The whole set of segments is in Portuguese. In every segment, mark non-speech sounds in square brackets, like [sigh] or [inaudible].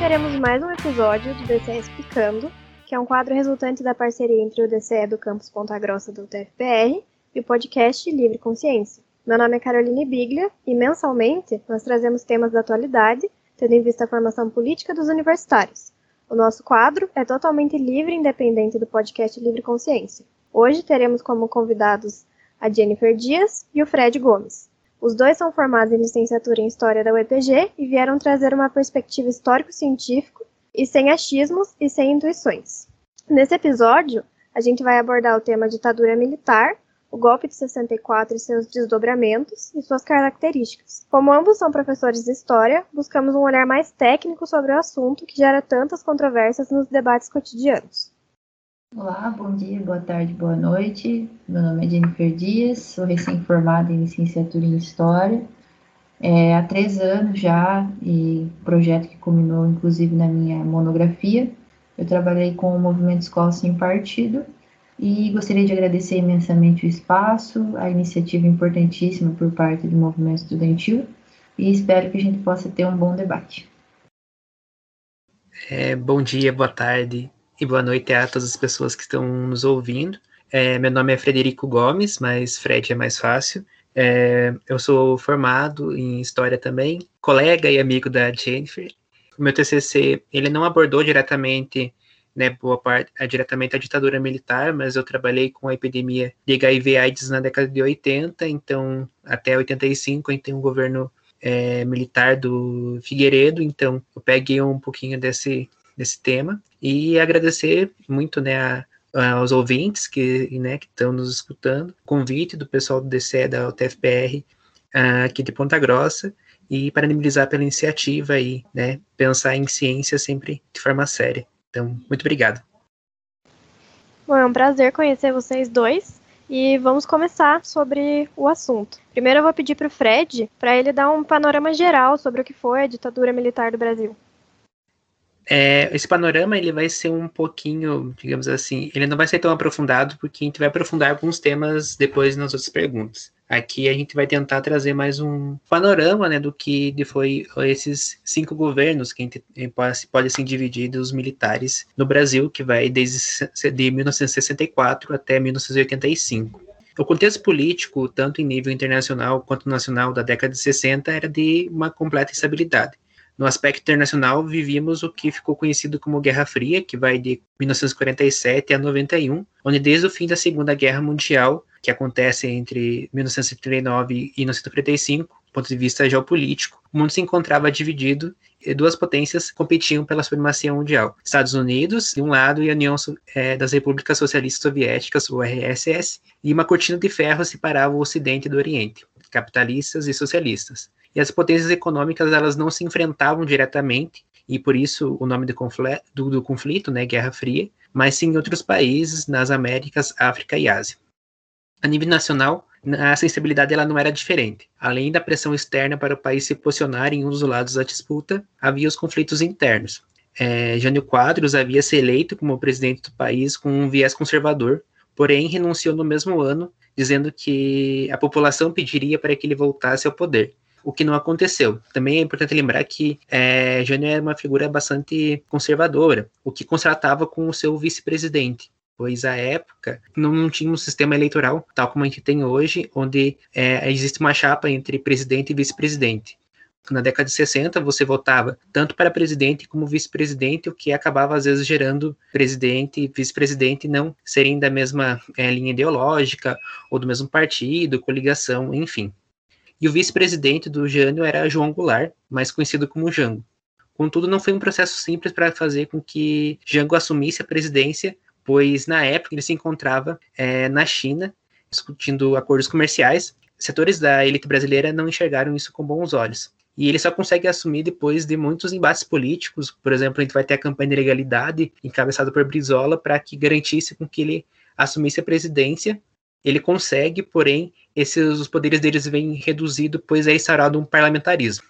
teremos mais um episódio do DCE Explicando, que é um quadro resultante da parceria entre o DCE do Campus Ponta Grossa do UTFPR e o podcast Livre Consciência. Meu nome é Caroline Biglia e mensalmente nós trazemos temas da atualidade, tendo em vista a formação política dos universitários. O nosso quadro é totalmente livre e independente do podcast Livre Consciência. Hoje teremos como convidados a Jennifer Dias e o Fred Gomes. Os dois são formados em licenciatura em História da UEPG e vieram trazer uma perspectiva histórico-científico e sem achismos e sem intuições. Nesse episódio, a gente vai abordar o tema ditadura militar, o golpe de 64 e seus desdobramentos e suas características. Como ambos são professores de história, buscamos um olhar mais técnico sobre o assunto que gera tantas controvérsias nos debates cotidianos. Olá, bom dia, boa tarde, boa noite. Meu nome é Jennifer Dias, sou recém-formada em licenciatura em História. É, há três anos já, e projeto que culminou inclusive na minha monografia. Eu trabalhei com o movimento Escola Sem Partido e gostaria de agradecer imensamente o espaço, a iniciativa importantíssima por parte do movimento estudantil e espero que a gente possa ter um bom debate. É, bom dia, boa tarde, e boa noite a todas as pessoas que estão nos ouvindo. É, meu nome é Frederico Gomes, mas Fred é mais fácil. É, eu sou formado em História também, colega e amigo da Jennifer. O meu TCC, ele não abordou diretamente, né, boa parte, é, diretamente a ditadura militar, mas eu trabalhei com a epidemia de HIV AIDS na década de 80, então até 85, a gente tem um governo é, militar do Figueiredo, então eu peguei um pouquinho desse, desse tema e agradecer muito né, a, aos ouvintes que né, estão nos escutando, convite do pessoal do DCE da UTFPR aqui de Ponta Grossa e parabenizar pela iniciativa e né, pensar em ciência sempre de forma séria. Então, muito obrigado. Bom, é um prazer conhecer vocês dois e vamos começar sobre o assunto. Primeiro eu vou pedir para o Fred para ele dar um panorama geral sobre o que foi a ditadura militar do Brasil. É, esse panorama ele vai ser um pouquinho, digamos assim, ele não vai ser tão aprofundado, porque a gente vai aprofundar alguns temas depois nas outras perguntas. Aqui a gente vai tentar trazer mais um panorama né, do que foi esses cinco governos que a gente pode, pode assim, dividir dos militares no Brasil, que vai desde de 1964 até 1985. O contexto político, tanto em nível internacional quanto nacional da década de 60, era de uma completa instabilidade. No aspecto internacional, vivíamos o que ficou conhecido como Guerra Fria, que vai de 1947 a 91, onde desde o fim da Segunda Guerra Mundial, que acontece entre 1939 e 1945, do ponto de vista geopolítico, o mundo se encontrava dividido e duas potências competiam pela supremacia mundial. Estados Unidos, de um lado, e a União é, das Repúblicas Socialistas Soviéticas, o RSS, e uma cortina de ferro separava o Ocidente do Oriente, capitalistas e socialistas. E as potências econômicas elas não se enfrentavam diretamente, e por isso o nome do, conflito, do, do conflito, né, Guerra Fria, mas sim em outros países, nas Américas, África e Ásia. A nível nacional, a sensibilidade ela não era diferente. Além da pressão externa para o país se posicionar em um dos lados da disputa, havia os conflitos internos. É, Jânio Quadros havia se eleito como presidente do país com um viés conservador, porém renunciou no mesmo ano, dizendo que a população pediria para que ele voltasse ao poder o que não aconteceu. Também é importante lembrar que é, Jânio era uma figura bastante conservadora, o que contratava com o seu vice-presidente, pois à época não, não, tinha um sistema eleitoral tal como a gente tem hoje, onde é, existe uma chapa entre presidente e vice-presidente. Na década de 60, você votava tanto para presidente como vice-presidente, o que acabava às vezes gerando presidente e vice-presidente não serem da mesma é, linha ideológica ou do mesmo partido, coligação, enfim e o vice-presidente do Jânio era João Goulart, mais conhecido como Jango. Contudo, não foi um processo simples para fazer com que Jango assumisse a presidência, pois na época ele se encontrava é, na China, discutindo acordos comerciais. Setores da elite brasileira não enxergaram isso com bons olhos. E ele só consegue assumir depois de muitos embates políticos. Por exemplo, a gente vai ter a campanha de legalidade encabeçada por Brizola para que garantisse com que ele assumisse a presidência ele consegue, porém, esses os poderes deles vêm reduzidos, pois é instaurado um parlamentarismo,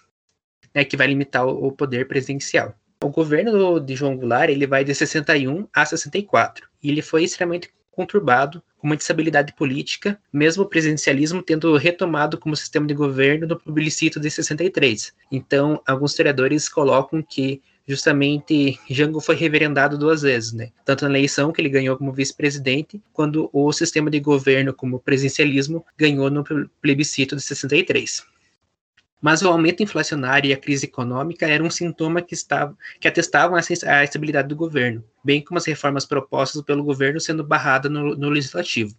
né, que vai limitar o, o poder presidencial. O governo de João Goulart ele vai de 61 a 64 e ele foi extremamente conturbado, com uma instabilidade política, mesmo o presidencialismo tendo retomado como sistema de governo no plebiscito de 63. Então, alguns historiadores colocam que justamente Jango foi reverendado duas vezes, né? Tanto na eleição que ele ganhou como vice-presidente, quando o sistema de governo como presidencialismo ganhou no plebiscito de 63. Mas o aumento inflacionário e a crise econômica eram um sintoma que, estava, que atestavam a estabilidade do governo, bem como as reformas propostas pelo governo sendo barradas no, no legislativo.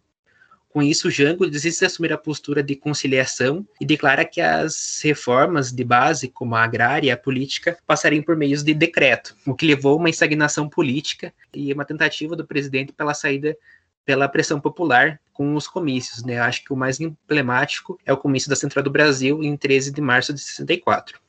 Com isso, Jango desiste assumir a postura de conciliação e declara que as reformas de base, como a agrária e a política, passariam por meios de decreto, o que levou a uma estagnação política e uma tentativa do presidente pela saída pela pressão popular com os comícios. Né? Acho que o mais emblemático é o comício da Central do Brasil em 13 de março de 64.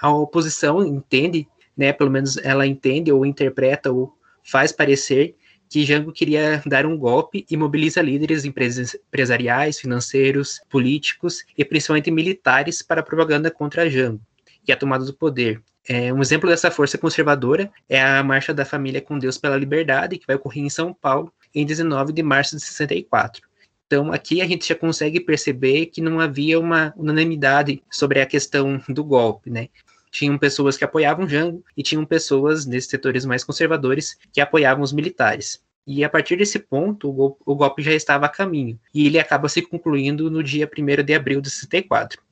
A oposição entende, né, pelo menos ela entende ou interpreta ou faz parecer que Jango queria dar um golpe e mobiliza líderes empresariais, financeiros, políticos e principalmente militares para a propaganda contra Jango e a tomada do poder. É, um exemplo dessa força conservadora é a Marcha da Família com Deus pela Liberdade, que vai ocorrer em São Paulo em 19 de março de 64. Então, aqui a gente já consegue perceber que não havia uma unanimidade sobre a questão do golpe, né? Tinham pessoas que apoiavam Jango e tinham pessoas nesses setores mais conservadores que apoiavam os militares. E a partir desse ponto, o, golpe, já estava a caminho, e ele acaba se concluindo no dia 1 de abril de 64.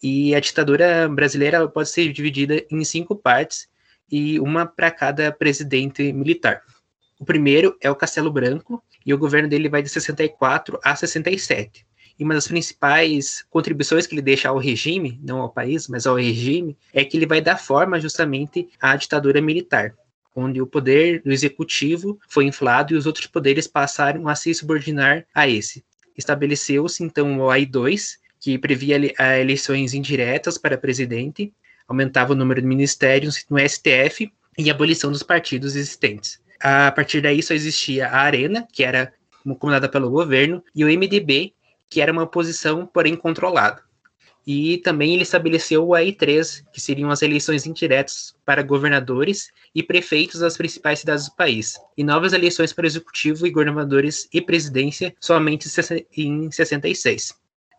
E a ditadura brasileira pode ser dividida em cinco partes, e uma para cada presidente militar. O primeiro é o Castelo Branco, e o governo dele vai de 64 a 67. E uma das principais contribuições que ele deixa ao regime, não ao país, mas ao regime, é que ele vai dar forma justamente à ditadura militar, onde o poder do executivo foi inflado e os outros poderes passaram a se subordinar a esse. Estabeleceu-se então o AI-2, que previa eleições indiretas para presidente, aumentava o número de ministérios no STF e a abolição dos partidos existentes. A partir daí só existia a Arena, que era comandada pelo governo, e o MDB, que era uma oposição, porém controlada. E também ele estabeleceu o AI3, que seriam as eleições indiretas para governadores e prefeitos das principais cidades do país, e novas eleições para executivo e governadores e presidência somente em 66.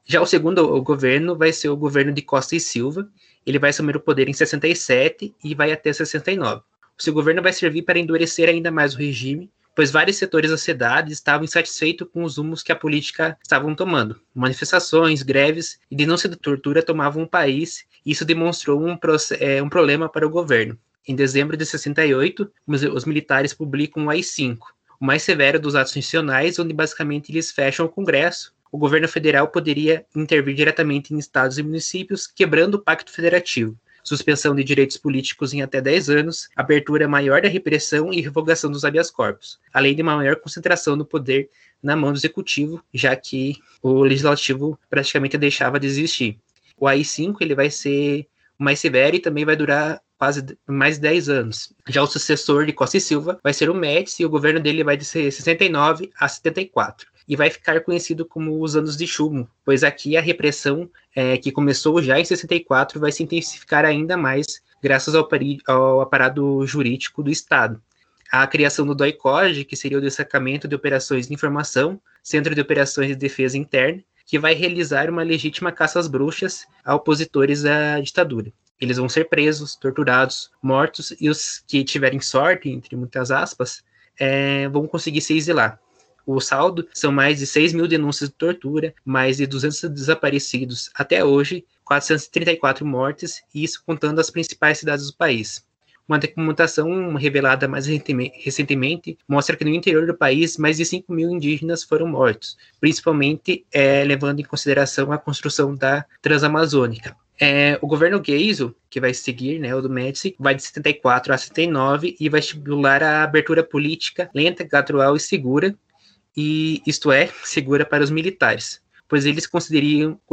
Já o segundo governo vai ser o governo de Costa e Silva, ele vai assumir o poder em 67 e vai até 69. O seu governo vai servir para endurecer ainda mais o regime, pois vários setores da sociedade estavam insatisfeitos com os rumos que a política estavam tomando. Manifestações, greves e denúncia de tortura tomavam o país, e isso demonstrou um, é, um problema para o governo. Em dezembro de 68, os militares publicam o AI-5, o mais severo dos atos institucionais, onde basicamente eles fecham o Congresso. O governo federal poderia intervir diretamente em estados e municípios, quebrando o pacto federativo suspensão de direitos políticos em até 10 anos, abertura maior da repressão e revogação dos habeas corpus, além de uma maior concentração do poder na mão do executivo, já que o legislativo praticamente deixava de existir. O AI-5 ele vai ser mais severo e também vai durar quase mais de 10 anos. Já o sucessor de Costa e Silva vai ser o Médici e o governo dele vai de 69 a 74 e vai ficar conhecido como os anos de chumbo, pois aqui a repressão é, que começou já em 64 vai se intensificar ainda mais graças ao, ao aparato jurídico do Estado. A criação do DOICOD, que seria o destacamento de operações de informação, Centro de Operações de Defesa Interna, que vai realizar uma legítima caça às bruxas a opositores à ditadura. Eles vão ser presos, torturados, mortos, e os que tiverem sorte, entre muitas aspas, é, vão conseguir se exilar. O saldo são mais de 6 mil denúncias de tortura, mais de 200 desaparecidos até hoje, 434 mortes, e isso contando as principais cidades do país. Uma documentação revelada mais recentemente mostra que no interior do país mais de 5 mil indígenas foram mortos, principalmente é, levando em consideração a construção da Transamazônica. É, o governo Geisel, que vai seguir, né, o do Médici, vai de 74 a 79 e vai estimular a abertura política lenta, gradual e segura, e isto é, [laughs] segura para os militares, pois eles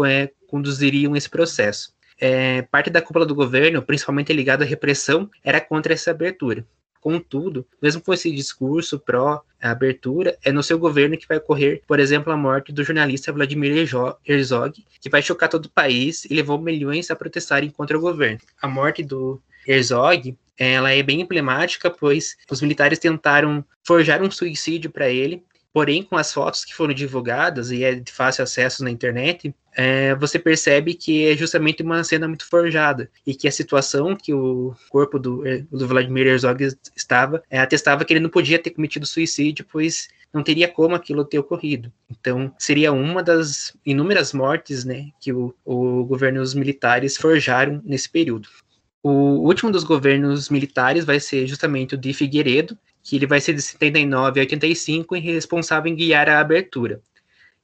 é, conduziriam esse processo. É, parte da cúpula do governo, principalmente ligada à repressão, era contra essa abertura. Contudo, mesmo com esse discurso pró-abertura, é no seu governo que vai ocorrer, por exemplo, a morte do jornalista Vladimir Herzog, que vai chocar todo o país e levou milhões a protestarem contra o governo. A morte do Herzog ela é bem emblemática, pois os militares tentaram forjar um suicídio para ele Porém, com as fotos que foram divulgadas e é de fácil acesso na internet, é, você percebe que é justamente uma cena muito forjada e que a situação que o corpo do, do Vladimir Herzog estava é, atestava que ele não podia ter cometido suicídio, pois não teria como aquilo ter ocorrido. Então, seria uma das inúmeras mortes né, que o, o governo os militares forjaram nesse período. O último dos governos militares vai ser justamente o de Figueiredo, que ele vai ser de 79 a 85 e responsável em guiar a abertura.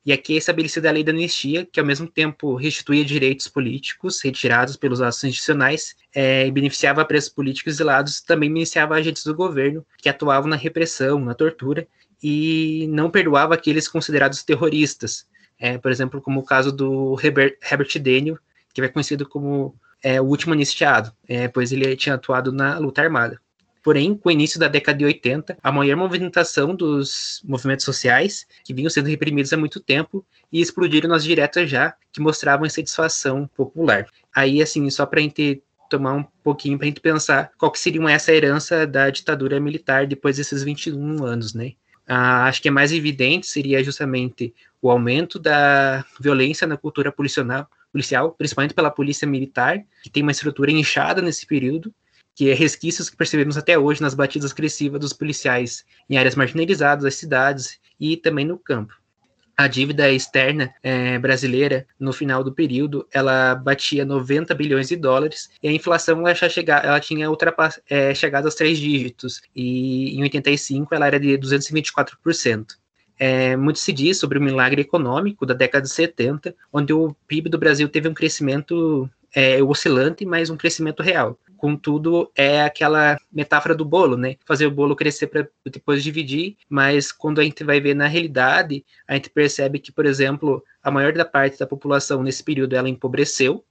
E aqui é estabelecida a lei da anistia, que ao mesmo tempo restituía direitos políticos retirados pelos atos institucionais é, e beneficiava presos políticos exilados, também beneficiava agentes do governo que atuavam na repressão, na tortura, e não perdoava aqueles considerados terroristas. É, por exemplo, como o caso do Herbert, Herbert Daniel, que vai conhecido como é, o último anistiado, é, pois ele tinha atuado na luta armada. Porém, com o início da década de 80, a maior movimentação dos movimentos sociais, que vinham sendo reprimidos há muito tempo, e explodiram nas diretas já, que mostravam insatisfação popular. Aí, assim, só para a gente tomar um pouquinho para a gente pensar qual que seria essa herança da ditadura militar depois desses 21 anos, né? Ah, acho que é mais evidente seria justamente o aumento da violência na cultura policial, policial, principalmente pela polícia militar, que tem uma estrutura inchada nesse período, que é resquícios que percebemos até hoje nas batidas agressivas dos policiais em áreas marginalizadas das cidades e também no campo. A dívida externa é, brasileira, no final do período, ela batia 90 bilhões de dólares e a inflação ela, já chega, ela tinha é, chegado aos três dígitos e em 85 ela era de 224%. É, muito se diz sobre o milagre econômico da década de 70, onde o PIB do Brasil teve um crescimento é, oscilante, mas um crescimento real. Contudo, é aquela metáfora do bolo, né? Fazer o bolo crescer para depois dividir, mas quando a gente vai ver na realidade, a gente percebe que, por exemplo, a maior da parte da população nesse período ela empobreceu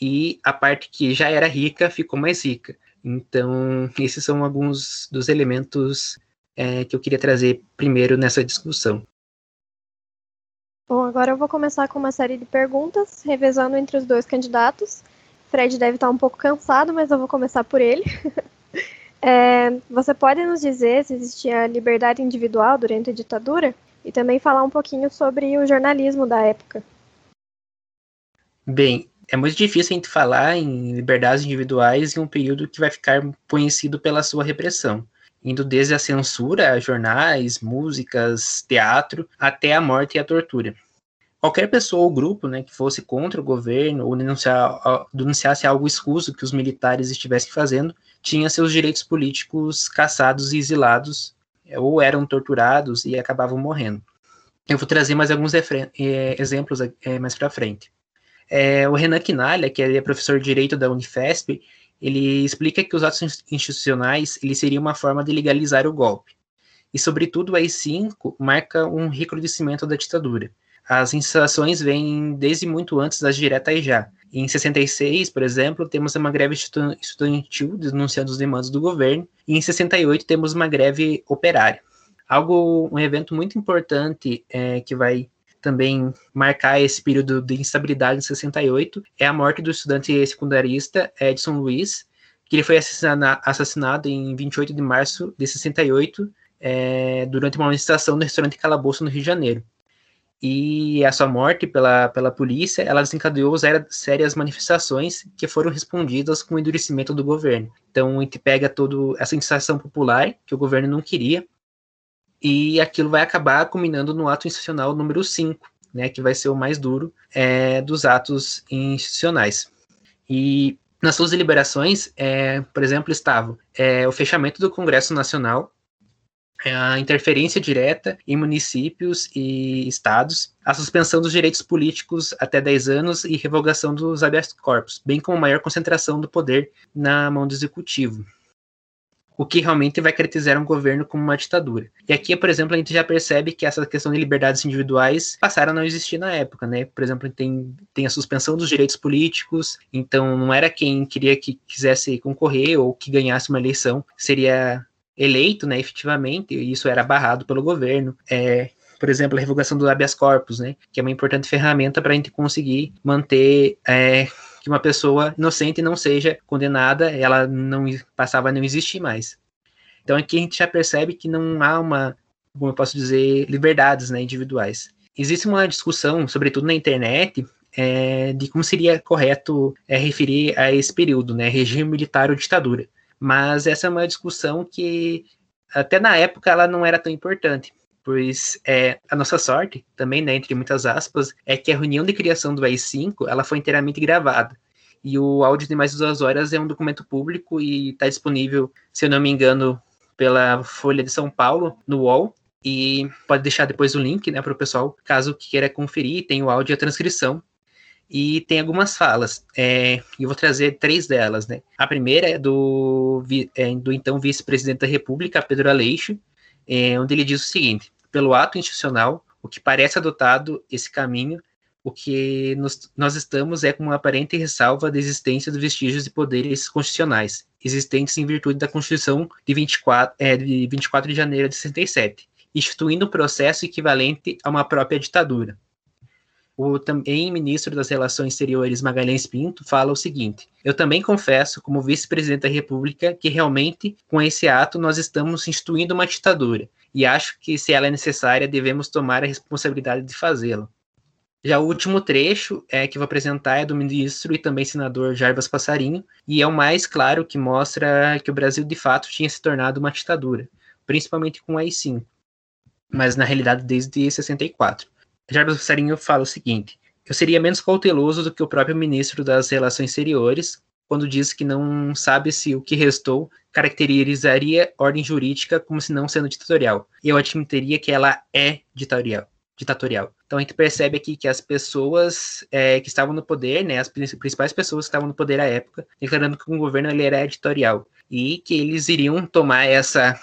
e a parte que já era rica ficou mais rica. Então, esses são alguns dos elementos é, que eu queria trazer primeiro nessa discussão. Bom, agora eu vou começar com uma série de perguntas, revezando entre os dois candidatos. Fred deve estar um pouco cansado, mas eu vou começar por ele. [laughs] é, você pode nos dizer se existia liberdade individual durante a ditadura? E também falar um pouquinho sobre o jornalismo da época. Bem, é muito difícil a gente falar em liberdades individuais em um período que vai ficar conhecido pela sua repressão indo desde a censura a jornais, músicas, teatro, até a morte e a tortura. Qualquer pessoa ou grupo né, que fosse contra o governo ou denunciasse algo escuso que os militares estivessem fazendo, tinha seus direitos políticos caçados e exilados, é, ou eram torturados e acabavam morrendo. Eu vou trazer mais alguns é, exemplos é, mais para frente. É, o Renan Quinalha, que é professor de Direito da Unifesp, ele explica que os atos institucionais ele seria uma forma de legalizar o golpe. E, sobretudo, o AI-5 marca um recrudescimento da ditadura. As instalações vêm desde muito antes das diretas já. Em 66, por exemplo, temos uma greve estudantil denunciando os demandas do governo, e em 68 temos uma greve operária. Algo, um evento muito importante é, que vai também marcar esse período de instabilidade em 68 é a morte do estudante secundarista Edson Luiz, que ele foi assassinado em 28 de março de 68 é, durante uma manifestação no restaurante Calabouço, no Rio de Janeiro. E a sua morte pela, pela polícia, ela desencadeou sérias manifestações que foram respondidas com o endurecimento do governo. Então, a gente pega toda essa sensação popular que o governo não queria, e aquilo vai acabar culminando no ato institucional número 5, né, que vai ser o mais duro é, dos atos institucionais. E nas suas deliberações, é, por exemplo, estavam é, o fechamento do Congresso Nacional, é, a interferência direta em municípios e estados, a suspensão dos direitos políticos até 10 anos e revogação dos habeas corpus, bem como maior concentração do poder na mão do executivo o que realmente vai caracterizar um governo como uma ditadura. E aqui, por exemplo, a gente já percebe que essa questão de liberdades individuais passaram a não existir na época, né? Por exemplo, tem, tem a suspensão dos direitos políticos, então não era quem queria que quisesse concorrer ou que ganhasse uma eleição, seria eleito, né, efetivamente, e isso era barrado pelo governo. É, por exemplo, a revogação do habeas corpus, né, que é uma importante ferramenta para a gente conseguir manter é, que uma pessoa inocente não seja condenada, ela não passava a não existir mais. Então aqui a gente já percebe que não há uma como eu posso dizer, liberdades né, individuais. Existe uma discussão, sobretudo na internet, é, de como seria correto é, referir a esse período, né, regime militar ou ditadura. Mas essa é uma discussão que, até na época, ela não era tão importante, pois é, a nossa sorte, também, né, entre muitas aspas, é que a reunião de criação do AI-5 ela foi inteiramente gravada. E o áudio de mais de duas horas é um documento público e está disponível, se eu não me engano, pela Folha de São Paulo, no UOL. E pode deixar depois o link né, para o pessoal, caso queira conferir, tem o áudio e a transcrição e tem algumas falas. É, eu vou trazer três delas, né? A primeira é do, é, do então vice-presidente da República, Pedro Aleixo, é, onde ele diz o seguinte: pelo ato institucional, o que parece adotado esse caminho, o que nos, nós estamos é com uma aparente ressalva da existência dos vestígios de poderes constitucionais, existentes em virtude da Constituição de 24, é, de 24 de janeiro de 67, instituindo um processo equivalente a uma própria ditadura o também ministro das Relações Exteriores Magalhães Pinto fala o seguinte: Eu também confesso, como vice-presidente da República, que realmente com esse ato nós estamos instituindo uma ditadura e acho que se ela é necessária devemos tomar a responsabilidade de fazê-lo. Já o último trecho é que vou apresentar é do ministro e também senador Jarbas Passarinho, e é o mais claro que mostra que o Brasil de fato tinha se tornado uma ditadura, principalmente com o AI-5, mas na realidade desde 64. Jarbas Passarinho fala o seguinte: Eu seria menos cauteloso do que o próprio ministro das Relações Exteriores quando diz que não sabe se o que restou caracterizaria ordem jurídica como se não sendo ditatorial. Eu admitiria que ela é ditatorial. ditatorial. Então a gente percebe aqui que as pessoas é, que estavam no poder, né, as principais pessoas que estavam no poder à época, declarando que o governo ele era editorial e que eles iriam tomar essa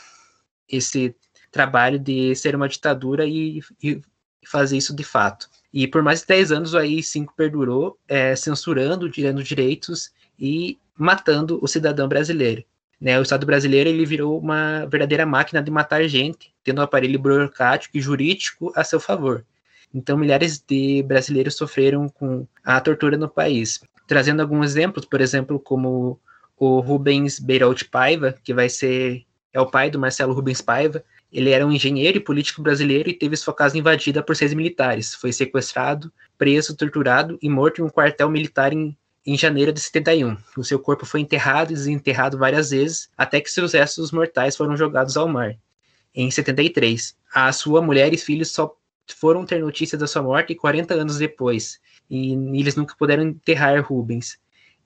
esse trabalho de ser uma ditadura e, e fazer isso de fato. E por mais de 10 anos o AI-5 perdurou, é, censurando, tirando direitos e matando o cidadão brasileiro. Né, o Estado brasileiro ele virou uma verdadeira máquina de matar gente, tendo um aparelho burocrático e jurídico a seu favor. Então, milhares de brasileiros sofreram com a tortura no país. Trazendo alguns exemplos, por exemplo, como o Rubens Beiraut Paiva, que vai ser é o pai do Marcelo Rubens Paiva, ele era um engenheiro e político brasileiro e teve sua casa invadida por seis militares. Foi sequestrado, preso, torturado e morto em um quartel militar em, em janeiro de 71. O seu corpo foi enterrado e desenterrado várias vezes, até que seus restos mortais foram jogados ao mar. Em 73, a sua mulher e filhos só foram ter notícia da sua morte 40 anos depois, e eles nunca puderam enterrar Rubens.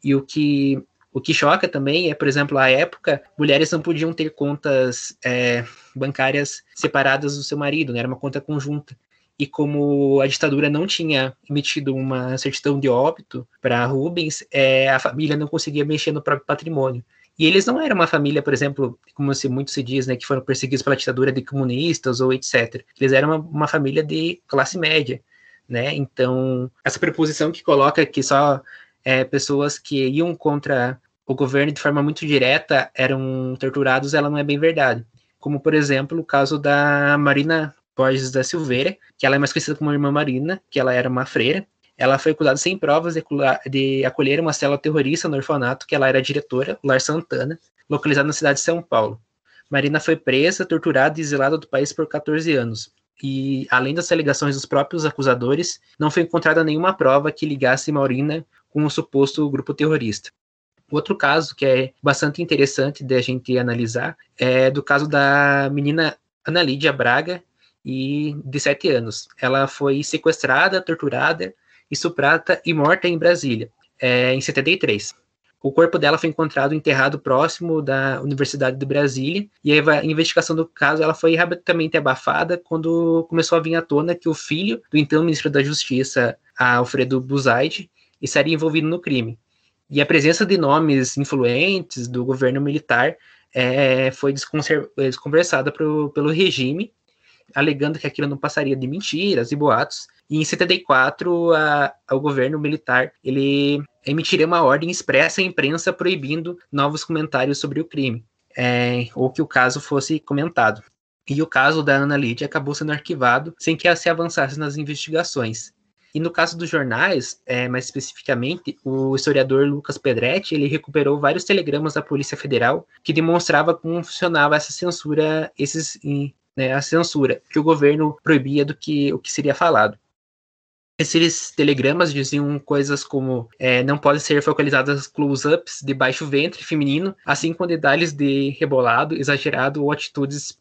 E o que o que choca também é, por exemplo, a época, mulheres não podiam ter contas é, bancárias separadas do seu marido, né? era uma conta conjunta. E como a ditadura não tinha emitido uma certidão de óbito para Rubens, é, a família não conseguia mexer no próprio patrimônio. E eles não eram uma família, por exemplo, como se muito se diz, né, que foram perseguidos pela ditadura de comunistas ou etc. Eles eram uma, uma família de classe média, né? Então, essa preposição que coloca que só é, pessoas que iam contra o governo de forma muito direta eram torturados, ela não é bem verdade. Como, por exemplo, o caso da Marina Borges da Silveira, que ela é mais conhecida como Irmã Marina, que ela era uma freira. Ela foi acusada sem provas de, acolher uma célula terrorista no orfanato, que ela era diretora, Lar Santana, localizada na cidade de São Paulo. Marina foi presa, torturada e exilada do país por 14 anos. E, além das alegações dos próprios acusadores, não foi encontrada nenhuma prova que ligasse Marina com o suposto grupo terrorista. Outro caso que é bastante interessante de a gente analisar é do caso da menina Ana Lídia Braga, e de 7 anos. Ela foi sequestrada, torturada, estuprada e morta em Brasília, é, em 73. O corpo dela foi encontrado enterrado próximo da Universidade de Brasília e a investigação do caso ela foi rapidamente abafada quando começou a vir à tona que o filho do então ministro da Justiça, Alfredo Buzaide, estaria envolvido no crime. E a presença de nomes influentes do governo militar é, foi desconversada pro, pelo regime, alegando que aquilo não passaria de mentiras e boatos. E em 74, a, o governo militar ele emitiria uma ordem expressa à imprensa proibindo novos comentários sobre o crime, é, ou que o caso fosse comentado. E o caso da Ana Lídia acabou sendo arquivado sem que se avançasse nas investigações. E no caso dos jornais, é, mais especificamente, o historiador Lucas Pedretti ele recuperou vários telegramas da Polícia Federal que demonstrava como funcionava essa censura esses, né, a censura, que o governo proibia do que o que seria falado. Esses telegramas diziam coisas como é, não podem ser focalizadas close-ups de baixo ventre feminino, assim como detalhes de rebolado exagerado ou atitudes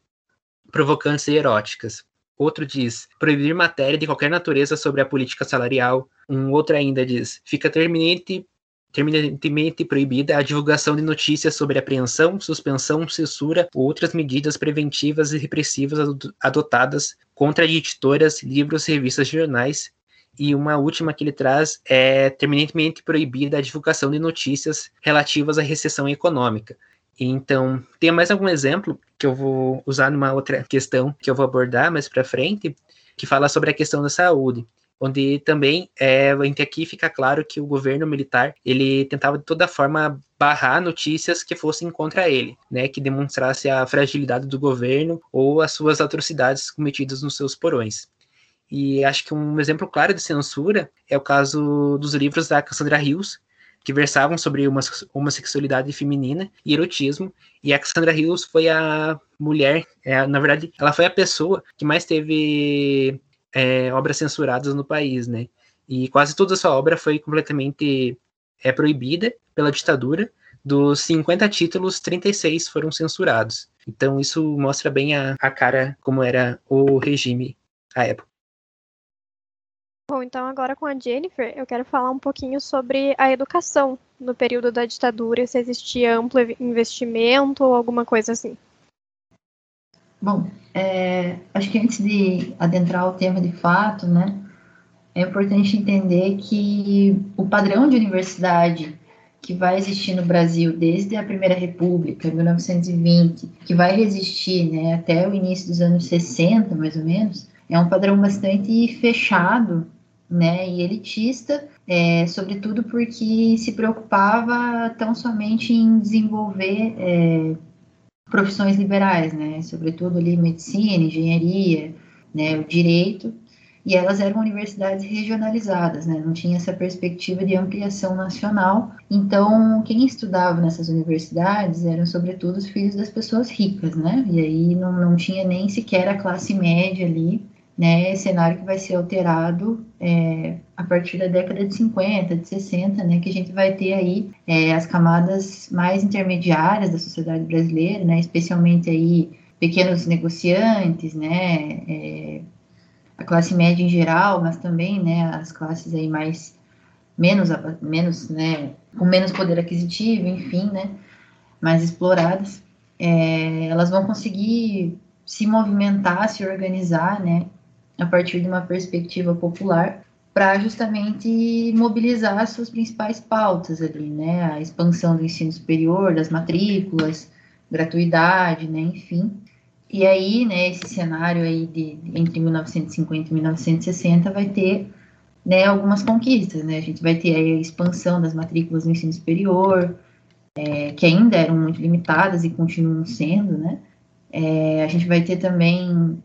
provocantes e eróticas. Outro diz proibir matéria de qualquer natureza sobre a política salarial. Um outro ainda diz fica terminante terminantemente proibida a divulgação de notícias sobre apreensão, suspensão, censura ou outras medidas preventivas e repressivas adotadas contra editoras, livros, revistas jornais. E uma última que ele traz é terminantemente proibida a divulgação de notícias relativas à recessão econômica. Então, tem mais algum exemplo que eu vou usar numa outra questão que eu vou abordar mais para frente, que fala sobre a questão da saúde onde também é, aqui fica claro que o governo militar ele tentava de toda forma barrar notícias que fossem contra ele, né, que demonstrasse a fragilidade do governo ou as suas atrocidades cometidas nos seus porões. E acho que um exemplo claro de censura é o caso dos livros da Cassandra Hills, que versavam sobre uma homossexualidade feminina e erotismo. E a Cassandra Hills foi a mulher, é, na verdade, ela foi a pessoa que mais teve é, obras censuradas no país, né? E quase toda a sua obra foi completamente é, proibida pela ditadura. Dos 50 títulos, 36 foram censurados. Então isso mostra bem a, a cara como era o regime à época. Bom, então agora com a Jennifer, eu quero falar um pouquinho sobre a educação no período da ditadura, se existia amplo investimento ou alguma coisa assim. Bom, é, acho que antes de adentrar o tema de fato, né, é importante entender que o padrão de universidade que vai existir no Brasil desde a Primeira República, 1920, que vai resistir né, até o início dos anos 60, mais ou menos, é um padrão bastante fechado né, e elitista, é, sobretudo porque se preocupava tão somente em desenvolver é, profissões liberais, né, sobretudo ali medicina, engenharia, né, o direito, e elas eram universidades regionalizadas, né, não tinha essa perspectiva de ampliação nacional. Então, quem estudava nessas universidades eram sobretudo os filhos das pessoas ricas, né, e aí não, não tinha nem sequer a classe média ali, né, cenário que vai ser alterado é, a partir da década de 50, de 60, né, que a gente vai ter aí é, as camadas mais intermediárias da sociedade brasileira, né, especialmente aí pequenos negociantes, né, é, a classe média em geral, mas também, né, as classes aí mais menos, menos, né, com menos poder aquisitivo, enfim, né, mais exploradas, é, elas vão conseguir se movimentar, se organizar, né, a partir de uma perspectiva popular para justamente mobilizar as suas principais pautas ali, né? A expansão do ensino superior, das matrículas, gratuidade, né? Enfim. E aí, né, esse cenário aí de, entre 1950 e 1960 vai ter né, algumas conquistas, né? A gente vai ter a expansão das matrículas no ensino superior, é, que ainda eram muito limitadas e continuam sendo, né? É, a gente vai ter também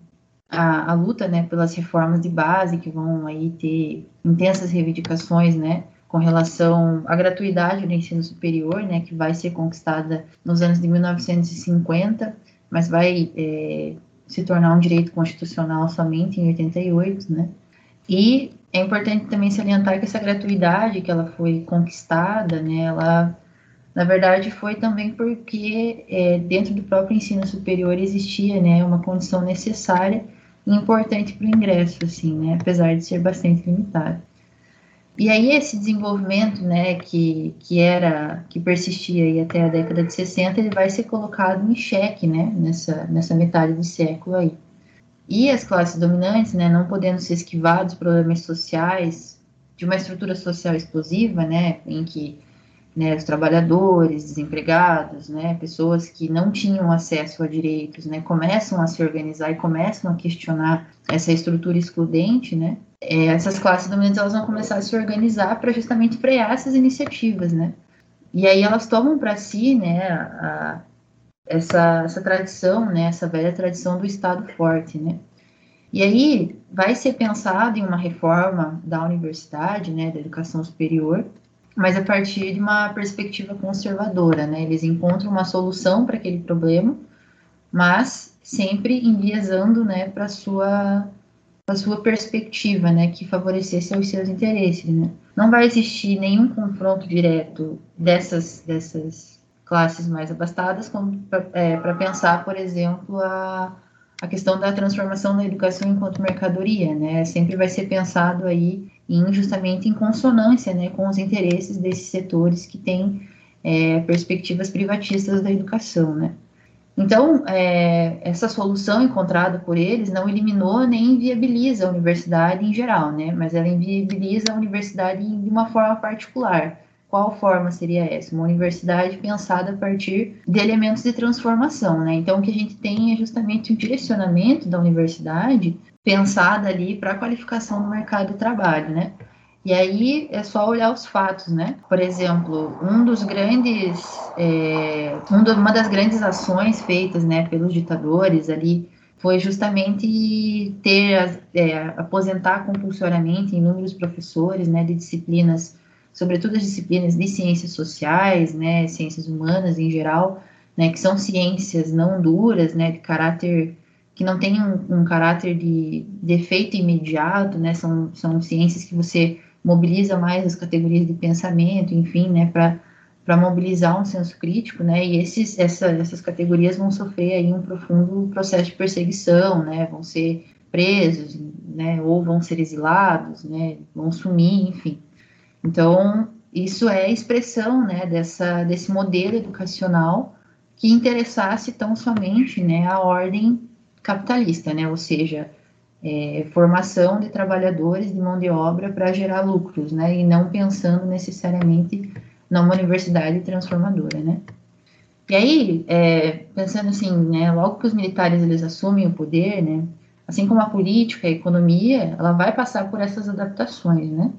a, a, luta né, pelas reformas de base, que vão aí ter intensas reivindicações, né, com relação à gratuidade do ensino superior, né, que vai ser conquistada nos anos de 1950, mas vai é, se tornar um direito constitucional somente em 88, né, e é importante também salientar que essa gratuidade que ela foi conquistada, né, ela na verdade foi também porque é, dentro do próprio ensino superior existia né, uma condição necessária importante para o ingresso, assim, né, apesar de ser bastante limitado. E aí esse desenvolvimento, né, que, que era, que persistia aí até a década de 60, ele vai ser colocado em xeque, né, nessa, nessa metade do século aí. E as classes dominantes, né, não podendo se esquivar dos problemas sociais, de uma estrutura social explosiva, né, em que né, os trabalhadores, desempregados, né, pessoas que não tinham acesso a direitos, né, começam a se organizar e começam a questionar essa estrutura excludente, né, é, essas classes dominantes elas vão começar a se organizar para justamente frear essas iniciativas, né, e aí elas tomam para si, né, a, essa, essa tradição, né, essa velha tradição do Estado forte, né, e aí vai ser pensado em uma reforma da universidade, né, da educação superior, mas a partir de uma perspectiva conservadora, né? Eles encontram uma solução para aquele problema, mas sempre enviesando, né, para sua a sua perspectiva, né, que favorecesse os seus interesses, né. Não vai existir nenhum confronto direto dessas dessas classes mais abastadas para é, pensar, por exemplo, a, a questão da transformação da educação enquanto mercadoria, né, sempre vai ser pensado aí em justamente em consonância, né, com os interesses desses setores que têm é, perspectivas privatistas da educação, né. Então, é, essa solução encontrada por eles não eliminou nem inviabiliza a universidade em geral, né? Mas ela inviabiliza a universidade de uma forma particular. Qual forma seria essa? Uma universidade pensada a partir de elementos de transformação, né? Então, o que a gente tem é justamente o direcionamento da universidade pensada ali para a qualificação do mercado de trabalho, né? E aí é só olhar os fatos, né? Por exemplo, um dos grandes, é, uma das grandes ações feitas, né, pelos ditadores ali foi justamente ter é, aposentar compulsoriamente inúmeros professores, né, de disciplinas, sobretudo as disciplinas de ciências sociais, né, ciências humanas em geral, né, que são ciências não duras, né, de caráter que não tem um, um caráter de, de efeito imediato, né, são, são ciências que você mobiliza mais as categorias de pensamento, enfim, né, para mobilizar um senso crítico, né, e esses, essa, essas categorias vão sofrer aí um profundo processo de perseguição, né, vão ser presos, né, ou vão ser exilados, né, vão sumir, enfim. Então, isso é expressão, né, dessa, desse modelo educacional que interessasse tão somente, né, a ordem capitalista, né, ou seja, é, formação de trabalhadores de mão de obra para gerar lucros, né, e não pensando necessariamente numa universidade transformadora, né. E aí, é, pensando assim, né, logo que os militares eles assumem o poder, né, assim como a política, a economia, ela vai passar por essas adaptações, né.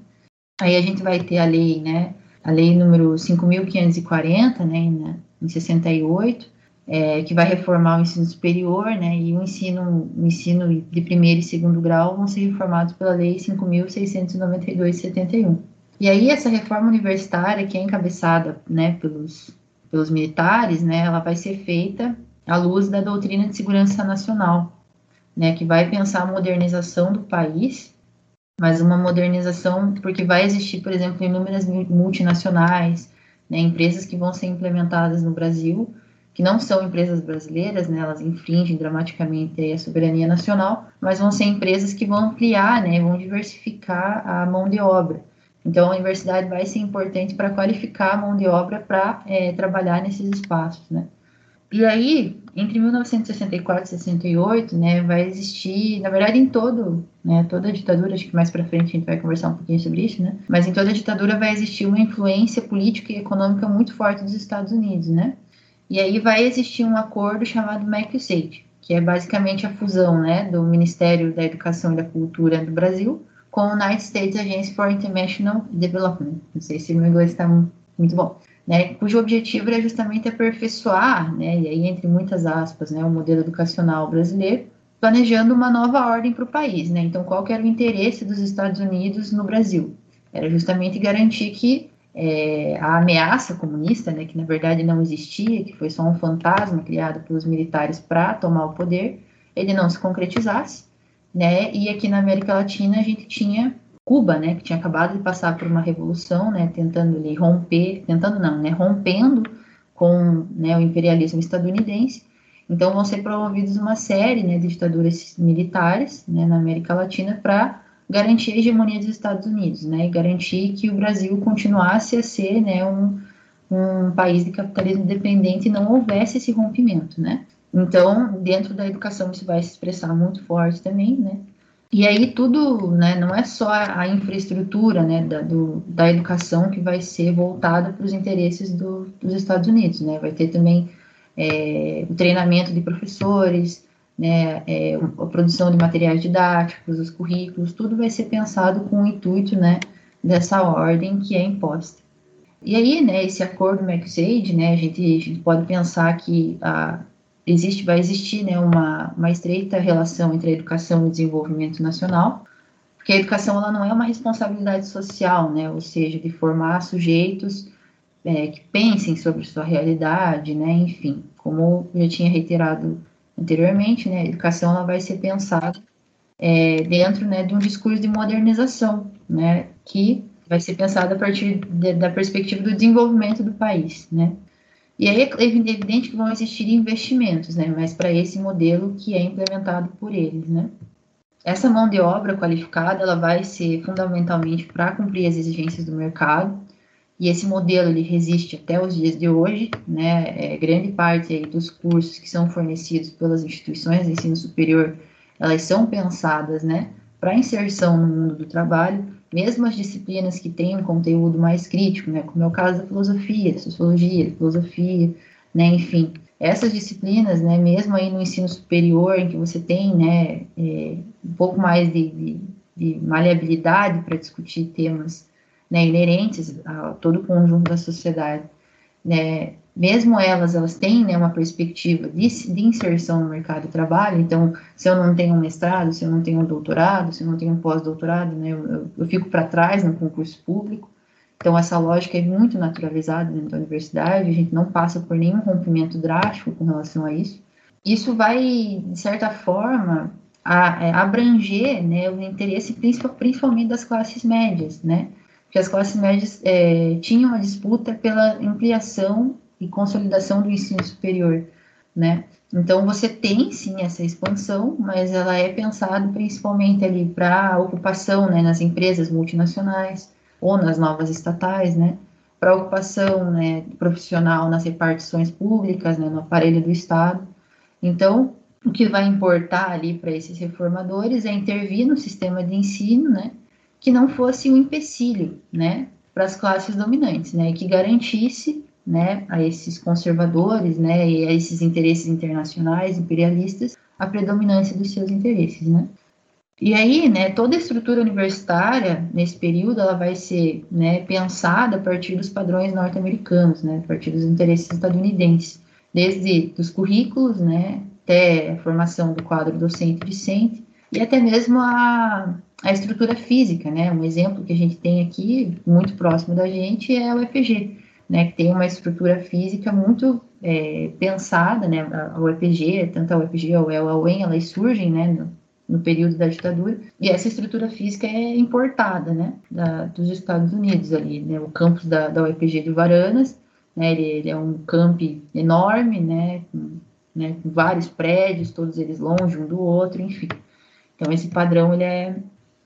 Aí a gente vai ter a lei, né, a lei número 5.540, né, em 68, é, que vai reformar o ensino superior, né, e o ensino, o ensino de primeiro e segundo grau vão ser reformados pela Lei 5.692 de 71. E aí essa reforma universitária, que é encabeçada, né, pelos, pelos militares, né, ela vai ser feita à luz da doutrina de segurança nacional, né, que vai pensar a modernização do país, mas uma modernização porque vai existir, por exemplo, inúmeras multinacionais, né, empresas que vão ser implementadas no Brasil, que não são empresas brasileiras, né, elas infringem dramaticamente a soberania nacional, mas vão ser empresas que vão ampliar, né, vão diversificar a mão de obra. Então, a universidade vai ser importante para qualificar a mão de obra para é, trabalhar nesses espaços, né. E aí, entre 1964 e 68, né, vai existir, na verdade, em todo, né, toda ditadura, acho que mais para frente a gente vai conversar um pouquinho sobre isso, né, mas em toda ditadura vai existir uma influência política e econômica muito forte dos Estados Unidos, né, e aí vai existir um acordo chamado MacUSAID, que é basicamente a fusão né, do Ministério da Educação e da Cultura do Brasil com o United States Agency for International Development. Não sei se meu inglês está muito bom. Né, cujo objetivo é justamente aperfeiçoar, né, e aí entre muitas aspas, né, o modelo educacional brasileiro, planejando uma nova ordem para o país. Né? Então, qual era o interesse dos Estados Unidos no Brasil? Era justamente garantir que é, a ameaça comunista, né, que na verdade não existia, que foi só um fantasma criado pelos militares para tomar o poder, ele não se concretizasse, né, e aqui na América Latina a gente tinha Cuba, né, que tinha acabado de passar por uma revolução, né, tentando ali romper, tentando não, né, rompendo com né, o imperialismo estadunidense. Então vão ser promovidos uma série né, de ditaduras militares né, na América Latina para garantir a hegemonia dos Estados Unidos, né, e garantir que o Brasil continuasse a ser, né, um, um país de capitalismo dependente e não houvesse esse rompimento, né. Então, dentro da educação isso vai se expressar muito forte também, né. E aí tudo, né, não é só a infraestrutura, né, da, do, da educação que vai ser voltada para os interesses do, dos Estados Unidos, né, vai ter também é, o treinamento de professores, né, é, a produção de materiais didáticos, os currículos, tudo vai ser pensado com o intuito, né, dessa ordem que é imposta. E aí, né, esse acordo McSaid, né, a gente, a gente pode pensar que a, existe, vai existir, né, uma, uma estreita relação entre a educação e o desenvolvimento nacional, porque a educação ela não é uma responsabilidade social, né, ou seja, de formar sujeitos é, que pensem sobre sua realidade, né, enfim, como eu já tinha reiterado anteriormente, né, a educação ela vai ser pensada é, dentro né, de um discurso de modernização, né, que vai ser pensado a partir de, da perspectiva do desenvolvimento do país, né. E aí é evidente que vão existir investimentos, né, mas para esse modelo que é implementado por eles, né. Essa mão de obra qualificada, ela vai ser fundamentalmente para cumprir as exigências do mercado, e esse modelo ele resiste até os dias de hoje, né? É, grande parte aí dos cursos que são fornecidos pelas instituições de ensino superior, elas são pensadas, né, para inserção no mundo do trabalho, mesmo as disciplinas que têm um conteúdo mais crítico, né, como é o caso da filosofia, sociologia, filosofia, né, enfim, essas disciplinas, né, mesmo aí no ensino superior, em que você tem, né, é, um pouco mais de, de, de maleabilidade para discutir temas né, inerentes a todo o conjunto da sociedade, né, mesmo elas, elas têm né, uma perspectiva de, de, inserção no mercado de trabalho, então, se eu não tenho um mestrado, se eu não tenho um doutorado, se eu não tenho um pós-doutorado, né, eu, eu, fico para trás no concurso público, então essa lógica é muito naturalizada dentro da universidade, a gente não passa por nenhum rompimento drástico com relação a isso. Isso vai, de certa forma, a, a é, abranger né, o interesse principalmente das classes médias, né, que as classes médias é, tinham a disputa pela ampliação e consolidação do ensino superior, né? Então você tem sim essa expansão, mas ela é pensada principalmente ali para ocupação, né, nas empresas multinacionais ou nas novas estatais, né? Para ocupação, né, profissional nas repartições públicas, né, no aparelho do Estado. Então, o que vai importar ali para esses reformadores é intervir no sistema de ensino, né, que não fosse um empecilho, né, para as classes dominantes, né, que garantisse, né, a esses conservadores, né, e a esses interesses internacionais, imperialistas, a predominância dos seus interesses, né. E aí, né, toda a estrutura universitária nesse período ela vai ser, né, pensada a partir dos padrões norte-americanos, né, a partir dos interesses estadunidenses, desde os currículos, né, até a formação do quadro docente-discente e até mesmo a, a estrutura física, né? Um exemplo que a gente tem aqui, muito próximo da gente, é o EPG, né? Que tem uma estrutura física muito é, pensada, né? A UEPG, tanto a UEPG ou a UEM, elas surgem, né? No, no, período da ditadura, e essa estrutura física é importada, né? Da, dos Estados Unidos ali, né? O campus da, da UEPG de Varanas, né? Ele, ele é um camp enorme, né? Com, né? Com vários prédios, todos eles longe um do outro, enfim. Então, esse padrão, ele é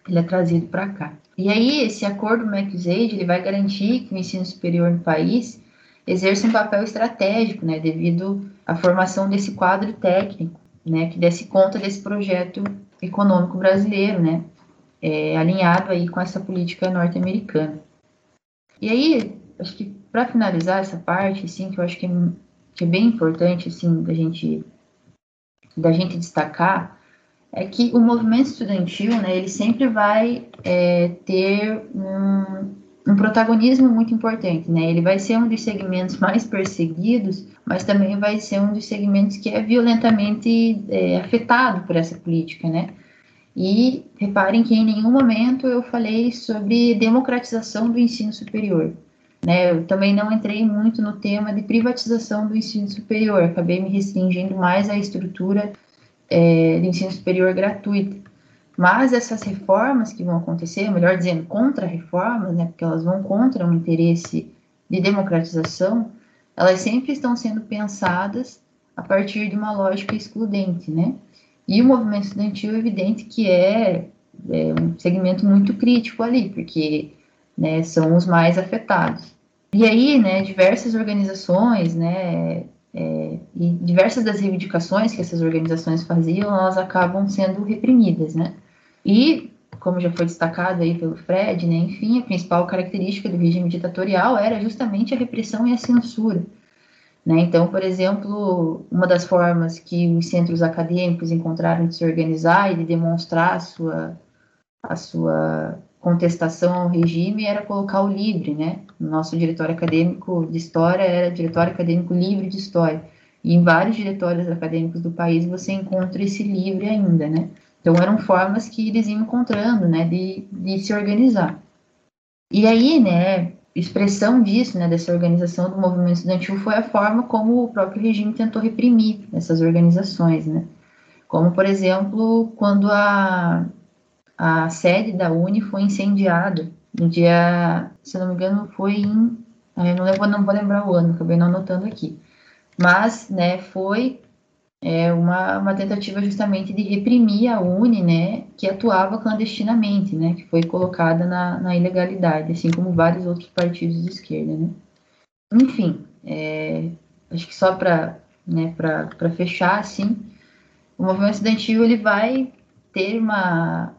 ele é trazido para cá. E aí, esse acordo MacUSAID, ele vai garantir que o ensino superior no país exerça um papel estratégico, né, devido à formação desse quadro técnico, né, que desse conta desse projeto econômico brasileiro, né, é, alinhado aí com essa política norte-americana. E aí, acho que para finalizar essa parte, assim, que eu acho que é, que é bem importante, assim, da gente da gente destacar é que o movimento estudantil, né, ele sempre vai é, ter um, um, protagonismo muito importante, né? Ele vai ser um dos segmentos mais perseguidos, mas também vai ser um dos segmentos que é violentamente é, afetado por essa política, né? E reparem que em nenhum momento eu falei sobre democratização do ensino superior. Né, eu também não entrei muito no tema de privatização do ensino superior, acabei me restringindo mais à estrutura é, de ensino superior gratuita. Mas essas reformas que vão acontecer, melhor dizendo, contra-reformas, né, porque elas vão contra o interesse de democratização, elas sempre estão sendo pensadas a partir de uma lógica excludente, né? E o movimento estudantil é evidente que é, é um segmento muito crítico ali, porque né, são os mais afetados. E aí, né, diversas organizações, né, é, e diversas das reivindicações que essas organizações faziam, elas acabam sendo reprimidas, né? E, como já foi destacado aí pelo Fred, né, enfim, a principal característica do regime ditatorial era justamente a repressão e a censura. Né? Então, por exemplo, uma das formas que os centros acadêmicos encontraram de se organizar e de demonstrar a sua, a sua contestação ao regime era colocar o livre, né? Nosso diretório acadêmico de história era diretório acadêmico livre de história. E em vários diretórios acadêmicos do país você encontra esse livre ainda, né? Então eram formas que eles iam encontrando, né, de, de se organizar. E aí, né, expressão disso, né, dessa organização do movimento estudantil foi a forma como o próprio regime tentou reprimir essas organizações, né? Como, por exemplo, quando a, a sede da Uni foi incendiada no dia, se não me engano, foi em, eu não, lembro, não vou lembrar o ano, acabei não anotando aqui, mas, né, foi é, uma, uma tentativa justamente de reprimir a Uni, né, que atuava clandestinamente, né, que foi colocada na, na ilegalidade, assim como vários outros partidos de esquerda, né. Enfim, é, acho que só para né, fechar, assim, o movimento estudantil ele vai ter uma,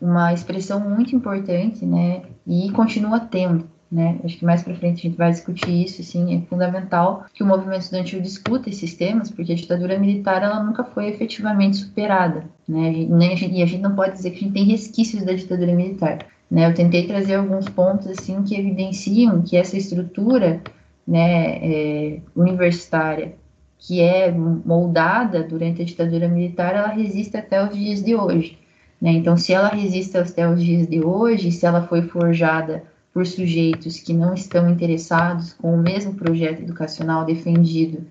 uma expressão muito importante, né, e continua tendo, né? Acho que mais para frente a gente vai discutir isso, assim, é fundamental que o movimento estudantil discuta esses temas, porque a ditadura militar ela nunca foi efetivamente superada, né? E a gente, não pode dizer que a gente tem resquícios da ditadura militar, né? Eu tentei trazer alguns pontos assim que evidenciam que essa estrutura, né, é, universitária que é moldada durante a ditadura militar, ela resiste até os dias de hoje. Né? Então, se ela resiste até os dias de hoje, se ela foi forjada por sujeitos que não estão interessados com o mesmo projeto educacional defendido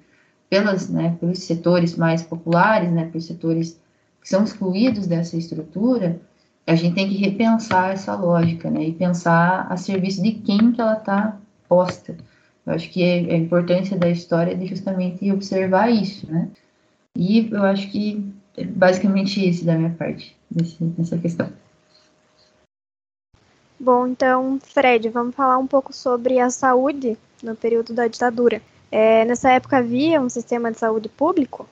pelas, né, pelos setores mais populares, né, pelos setores que são excluídos dessa estrutura, a gente tem que repensar essa lógica, né, e pensar a serviço de quem que ela está posta. Eu acho que é, é a importância da história de justamente observar isso, né? E eu acho que é basicamente isso da minha parte nessa questão. Bom, então, Fred, vamos falar um pouco sobre a saúde no período da ditadura. É, nessa época havia um sistema de saúde público?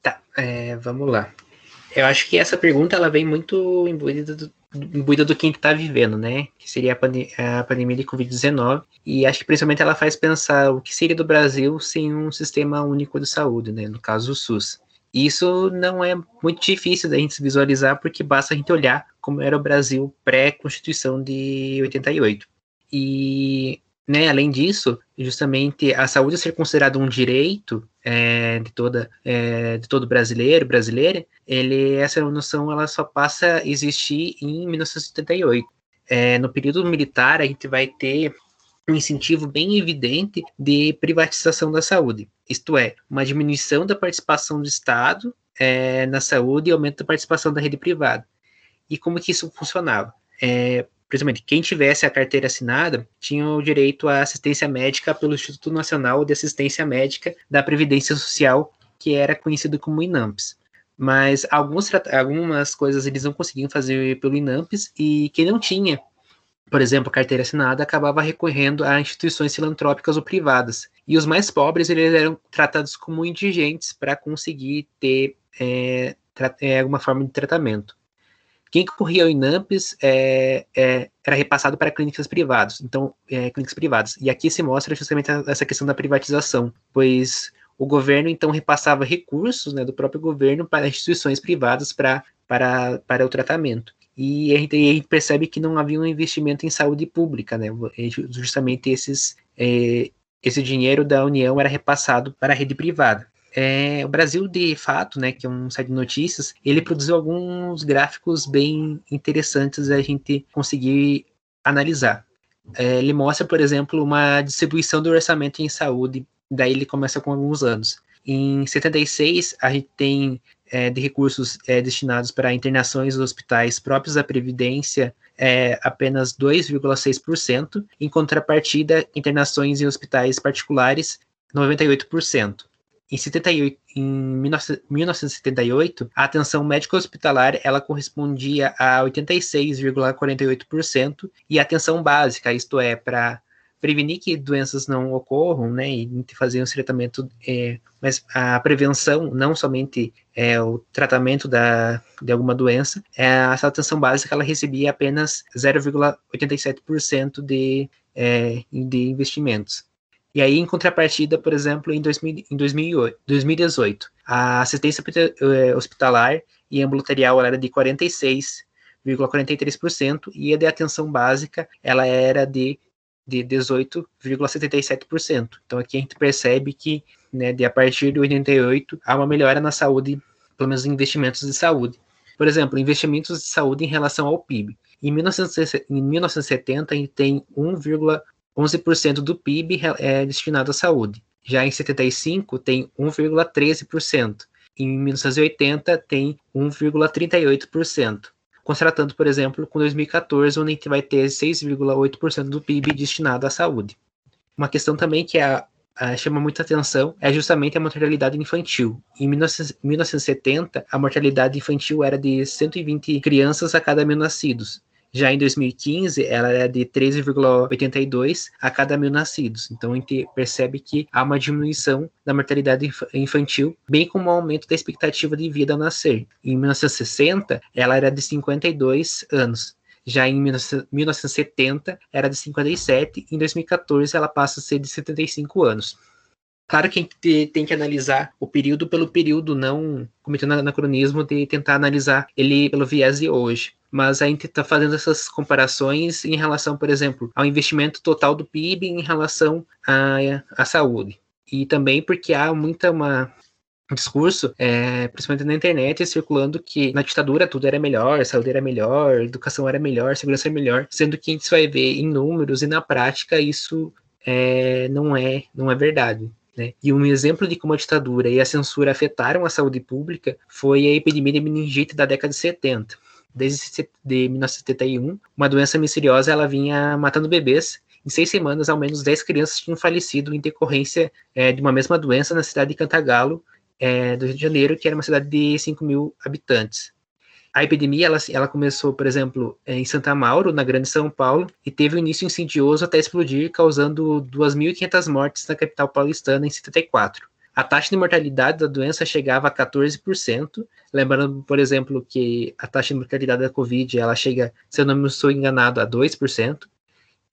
Tá, é, vamos lá. Eu acho que essa pergunta ela vem muito imbuída do, imbuída do que a gente está vivendo, né? Que seria a, pandem a pandemia de Covid-19. E acho que principalmente ela faz pensar o que seria do Brasil sem um sistema único de saúde, né? No caso, o SUS. Isso não é muito difícil da gente visualizar, porque basta a gente olhar como era o Brasil pré-Constituição de 88. E, né, além disso, justamente a saúde ser considerada um direito é, de, toda, é, de todo brasileiro, brasileira, ele, essa noção ela só passa a existir em 1978. É, no período militar, a gente vai ter um incentivo bem evidente de privatização da saúde, isto é, uma diminuição da participação do Estado é, na saúde e aumento da participação da rede privada. E como que isso funcionava? É, principalmente, quem tivesse a carteira assinada tinha o direito à assistência médica pelo Instituto Nacional de Assistência Médica da Previdência Social, que era conhecido como INAMPS. Mas alguns, algumas coisas eles não conseguiam fazer pelo INAMPS e quem não tinha por exemplo, carteira assinada, acabava recorrendo a instituições filantrópicas ou privadas. E os mais pobres eles eram tratados como indigentes para conseguir ter é, é, alguma forma de tratamento. Quem corria ao INAMPS é, é, era repassado para clínicas privadas, então é, clínicas privadas. E aqui se mostra justamente essa questão da privatização, pois o governo então repassava recursos né, do próprio governo para instituições privadas para, para, para o tratamento e a gente, a gente, percebe que não havia um investimento em saúde pública, né? Justamente esses, é, esse dinheiro da União era repassado para a rede privada. É, o Brasil, de fato, né, que é um site de notícias, ele produziu alguns gráficos bem interessantes a gente conseguir analisar. É, ele mostra, por exemplo, uma distribuição do orçamento em saúde, daí ele começa com alguns anos. Em 76, a gente tem é, de recursos é, destinados para internações nos hospitais próprios da Previdência é apenas 2,6%, em contrapartida, internações em hospitais particulares, 98%. Em, 78, em 1978, a atenção médica hospitalar ela correspondia a 86,48% e a atenção básica, isto é, para prevenir que doenças não ocorram, né, e fazer um tratamento, é, mas a prevenção, não somente é, o tratamento da, de alguma doença, é, essa atenção básica ela recebia apenas 0,87% de, é, de investimentos. E aí, em contrapartida, por exemplo, em, 2000, em 2008, 2018, a assistência é, hospitalar e ambulatorial era de 46,43% e a de atenção básica ela era de de 18,77%. Então aqui a gente percebe que, né, de a partir de 88 há uma melhora na saúde, pelo menos investimentos de saúde. Por exemplo, investimentos de saúde em relação ao PIB. Em, 1970, a gente tem 1,11% do PIB é destinado à saúde. Já em 75, tem 1,13%. Em 1980, tem 1,38%. Contratando, por exemplo, com 2014, onde a gente vai ter 6,8% do PIB destinado à saúde. Uma questão também que é uh, chama muita atenção é justamente a mortalidade infantil. Em 1970, a mortalidade infantil era de 120 crianças a cada mil nascidos. Já em 2015, ela é de 13,82 a cada mil nascidos. Então, a gente percebe que há uma diminuição da mortalidade infantil, bem como um aumento da expectativa de vida ao nascer. Em 1960, ela era de 52 anos. Já em 1970 era de 57, em 2014 ela passa a ser de 75 anos. Claro que a gente tem que analisar o período pelo período, não cometendo anacronismo de tentar analisar ele pelo viés de hoje. Mas a gente está fazendo essas comparações em relação, por exemplo, ao investimento total do PIB em relação à, à saúde. E também porque há muita uma discurso, é, principalmente na internet, circulando que na ditadura tudo era melhor, saúde era melhor, educação era melhor, segurança era melhor, sendo que a gente vai ver em números e na prática isso é, não é não é verdade. Né? E um exemplo de como a ditadura e a censura afetaram a saúde pública foi a epidemia de meningite da década de 70. Desde de 1971, uma doença misteriosa ela vinha matando bebês em seis semanas, ao menos 10 crianças tinham falecido em decorrência é, de uma mesma doença na cidade de Cantagalo, é, do Rio de Janeiro, que era uma cidade de 5 mil habitantes. A epidemia ela, ela começou, por exemplo, é, em Santa Mauro, na Grande São Paulo, e teve um início insidioso até explodir, causando 2.500 mortes na capital paulistana em 74. A taxa de mortalidade da doença chegava a 14%, lembrando, por exemplo, que a taxa de mortalidade da Covid, ela chega, se eu não me estou enganado, a 2%.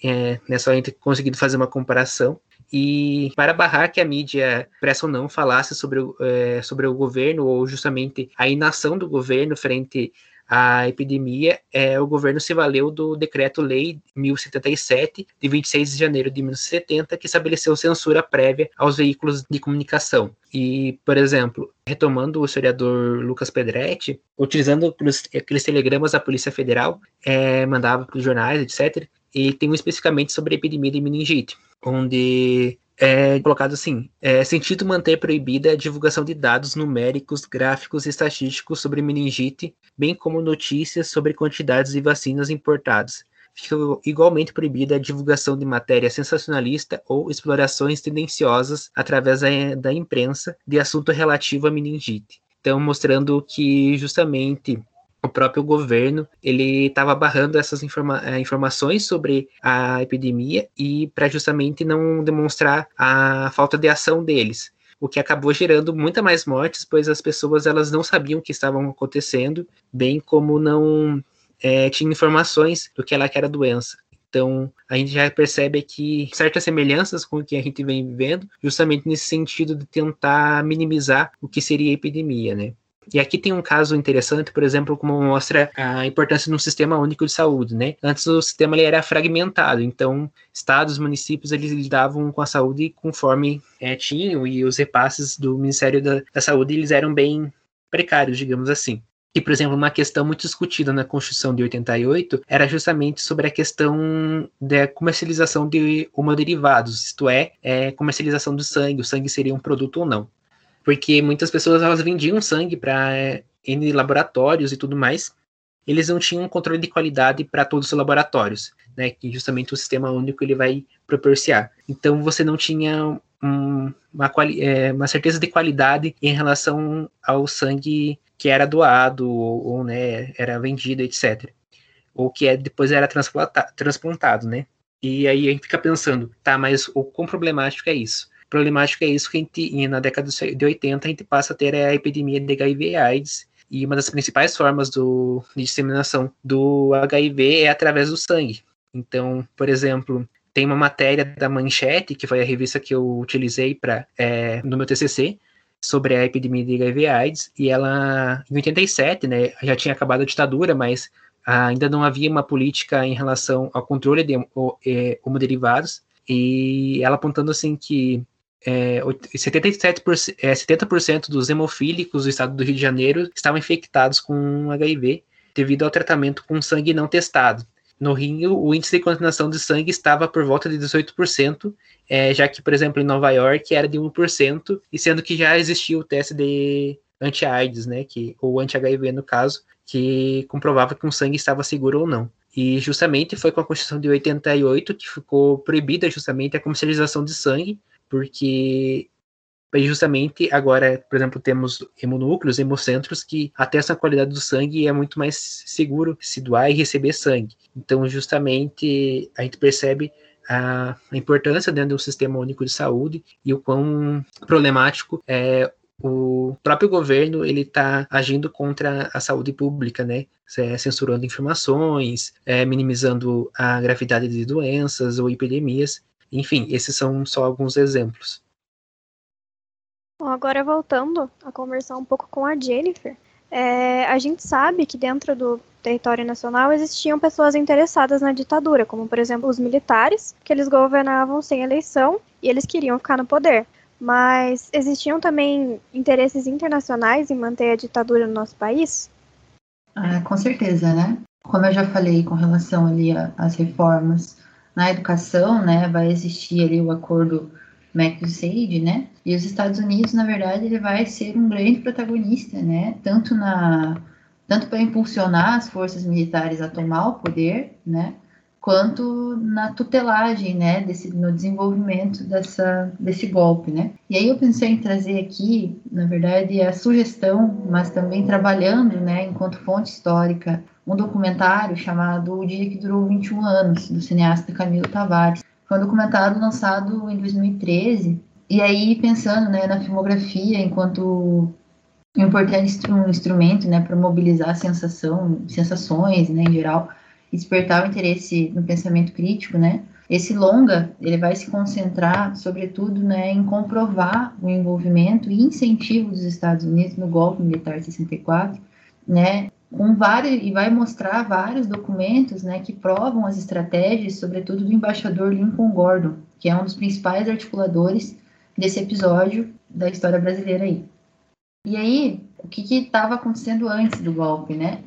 É, né, só a gente conseguindo fazer uma comparação. E para barrar que a mídia, pressa ou não, falasse sobre, é, sobre o governo, ou justamente a inação do governo frente à epidemia, é, o governo se valeu do Decreto-Lei 1077, de 26 de janeiro de 1970, que estabeleceu censura prévia aos veículos de comunicação. E, por exemplo, retomando o historiador Lucas Pedretti, utilizando aqueles telegramas da Polícia Federal, é, mandava para os jornais, etc., e tem um especificamente sobre a epidemia de meningite onde é colocado assim: é sentido manter proibida a divulgação de dados numéricos, gráficos e estatísticos sobre meningite, bem como notícias sobre quantidades de vacinas importadas. Fica igualmente proibida a divulgação de matéria sensacionalista ou explorações tendenciosas através da imprensa de assunto relativo à meningite. Então, mostrando que justamente o próprio governo ele estava barrando essas informa eh, informações sobre a epidemia e para justamente não demonstrar a falta de ação deles o que acabou gerando muita mais mortes pois as pessoas elas não sabiam o que estavam acontecendo bem como não é, tinham informações do que ela que era doença então, a gente já percebe aqui certas semelhanças com o que a gente vem vivendo, justamente nesse sentido de tentar minimizar o que seria a epidemia, né? E aqui tem um caso interessante, por exemplo, como mostra a importância de um sistema único de saúde, né? Antes o sistema ele era fragmentado, então estados, municípios, eles lidavam com a saúde conforme é, tinham e os repasses do Ministério da, da Saúde, eles eram bem precários, digamos assim. E, por exemplo, uma questão muito discutida na Constituição de 88 era justamente sobre a questão da comercialização de homoderivados, isto é, é comercialização do sangue, o sangue seria um produto ou não porque muitas pessoas elas vendiam sangue para é, em laboratórios e tudo mais. Eles não tinham controle de qualidade para todos os laboratórios, né? Que justamente o sistema único ele vai proporcionar. Então você não tinha um, uma, é, uma certeza de qualidade em relação ao sangue que era doado ou, ou né, era vendido, etc. Ou que é, depois era transplantado, né? E aí a gente fica pensando, tá, mas o quão problemático é isso? Problemático é isso que a gente, na década de 80, a gente passa a ter a epidemia de HIV e AIDS, e uma das principais formas do, de disseminação do HIV é através do sangue. Então, por exemplo, tem uma matéria da Manchete, que foi a revista que eu utilizei para é, no meu TCC, sobre a epidemia de HIV e AIDS, e ela, em 87, né, já tinha acabado a ditadura, mas ainda não havia uma política em relação ao controle de é, homoderivados, e ela apontando assim que é, 77%, é, 70% dos hemofílicos do estado do Rio de Janeiro estavam infectados com HIV devido ao tratamento com sangue não testado. No Rio, o índice de contaminação de sangue estava por volta de 18%, é, já que, por exemplo, em Nova York era de 1%, e sendo que já existia o teste de anti-AIDS, né, que, ou anti-HIV no caso, que comprovava que o sangue estava seguro ou não. E justamente foi com a Constituição de 88 que ficou proibida justamente a comercialização de sangue, porque justamente agora, por exemplo, temos hemonúcleos, hemocentros que atestam a qualidade do sangue e é muito mais seguro se doar e receber sangue. Então, justamente, a gente percebe a, importância dentro do sistema único de saúde e o quão problemático é o próprio governo ele está agindo contra a saúde pública, né? Censurando informações, é, minimizando a gravidade de doenças ou epidemias. Enfim, esses são só alguns exemplos. Bom, agora voltando a conversar um pouco com a Jennifer, é, a gente sabe que dentro do território nacional existiam pessoas interessadas na ditadura, como por exemplo os militares, que eles governavam sem eleição e eles queriam ficar no poder. Mas existiam também interesses internacionais em manter a ditadura no nosso país? Ah, com certeza, né? Como eu já falei com relação ali às reformas na educação, né, vai existir ali o acordo McSaid, né? E os Estados Unidos, na verdade, ele vai ser um grande protagonista, né? Tanto na tanto para impulsionar as forças militares a tomar o poder, né? Quanto na tutelagem, né? Desse, no desenvolvimento dessa, desse golpe, né? E aí eu pensei em trazer aqui, na verdade, a sugestão, mas também trabalhando, né? Enquanto fonte histórica, um documentário chamado O Dia que Durou 21 Anos, do cineasta Camilo Tavares. Foi um documentário lançado em 2013. E aí, pensando né, na filmografia enquanto um importante um instrumento né, para mobilizar sensação, sensações né, em geral, despertar o interesse no pensamento crítico, né? Esse longa, ele vai se concentrar, sobretudo, né, em comprovar o envolvimento e incentivo dos Estados Unidos no golpe militar de 64, né, com vários, e vai mostrar vários documentos né, que provam as estratégias, sobretudo do embaixador Lincoln Gordon, que é um dos principais articuladores desse episódio da história brasileira aí. E aí, o que estava acontecendo antes do golpe, né?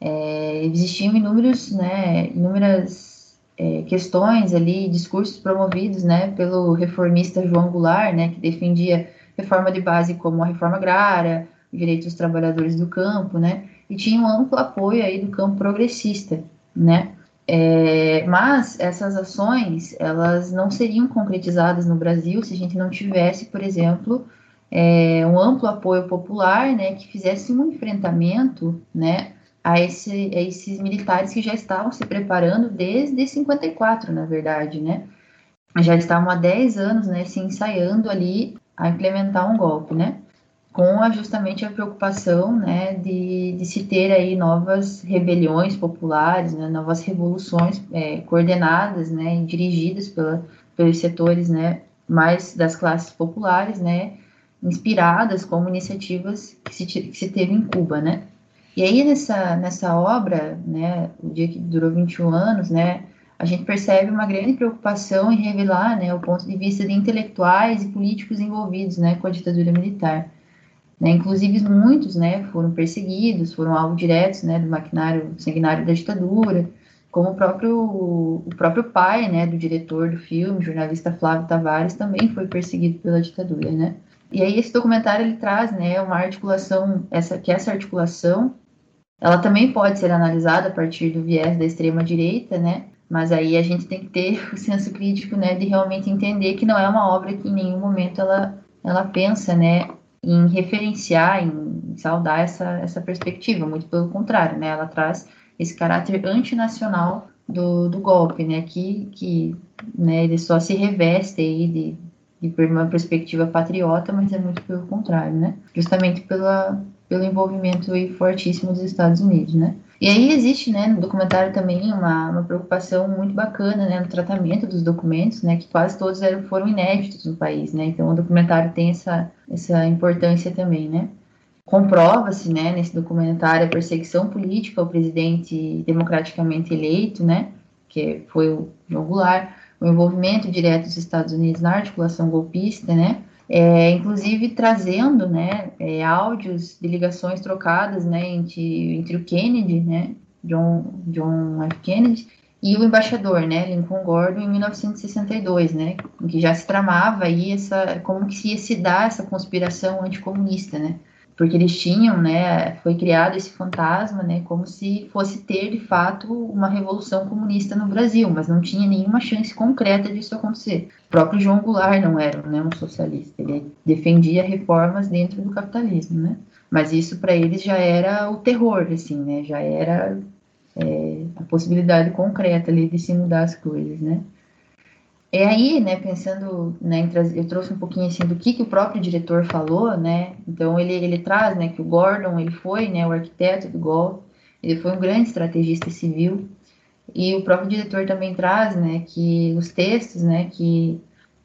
É, existiam inúmeros, né, inúmeras é, questões ali, discursos promovidos, né, pelo reformista João Goulart, né, que defendia reforma de base como a reforma agrária, direitos dos trabalhadores do campo, né, e tinha um amplo apoio aí do campo progressista, né? É, mas essas ações elas não seriam concretizadas no Brasil se a gente não tivesse, por exemplo, é, um amplo apoio popular, né, que fizesse um enfrentamento, né, a, esse, a esses militares que já estavam se preparando desde 54, na verdade, né, já estavam há 10 anos, né, se ensaiando ali a implementar um golpe, né com a, justamente a preocupação né, de, de se ter aí novas rebeliões populares, né, novas revoluções é, coordenadas né, e dirigidas pela, pelos setores né, mais das classes populares, né, inspiradas como iniciativas que se, que se teve em Cuba. Né. E aí nessa, nessa obra, né, o dia que durou 21 anos, né, a gente percebe uma grande preocupação em revelar né, o ponto de vista de intelectuais e políticos envolvidos né, com a ditadura militar. Né? Inclusive, muitos né, foram perseguidos, foram alvo diretos né, do maquinário sanguinário da ditadura, como o próprio, o próprio pai né, do diretor do filme, jornalista Flávio Tavares, também foi perseguido pela ditadura. Né? E aí esse documentário ele traz né, uma articulação, essa, que essa articulação ela também pode ser analisada a partir do viés da extrema direita, né? Mas aí a gente tem que ter [laughs] o senso crítico, né, de realmente entender que não é uma obra que em nenhum momento ela ela pensa, né, em referenciar, em saudar essa, essa perspectiva, muito pelo contrário, né? Ela traz esse caráter antinacional do, do golpe, né? Que, que né, ele só se reveste aí de, de uma perspectiva patriota, mas é muito pelo contrário, né? Justamente pela, pelo envolvimento aí fortíssimo dos Estados Unidos, né? E aí existe, né, no documentário também uma, uma preocupação muito bacana, né, no tratamento dos documentos, né, que quase todos eram, foram inéditos no país, né, então o documentário tem essa, essa importância também, né. Comprova-se, né, nesse documentário a perseguição política ao presidente democraticamente eleito, né, que foi o João Goulart, o envolvimento direto dos Estados Unidos na articulação golpista, né? É, inclusive trazendo, né, é, áudios de ligações trocadas, né, entre, entre o Kennedy, né, John, John F. Kennedy, e o embaixador, né, Lincoln Gordon, em 1962, né, que já se tramava aí essa, como que se ia se dar essa conspiração anticomunista, né, porque eles tinham, né, foi criado esse fantasma, né, como se fosse ter de fato uma revolução comunista no Brasil, mas não tinha nenhuma chance concreta disso acontecer. O próprio João Goulart não era, né, um socialista, ele defendia reformas dentro do capitalismo, né, mas isso para eles já era o terror, assim, né, já era é, a possibilidade concreta ali de se mudar as coisas, né. É aí, né, pensando, né, eu trouxe um pouquinho assim do que, que o próprio diretor falou, né, então ele, ele traz, né, que o Gordon, ele foi, né, o arquiteto do golpe, ele foi um grande estrategista civil, e o próprio diretor também traz, né, que os textos, né, que,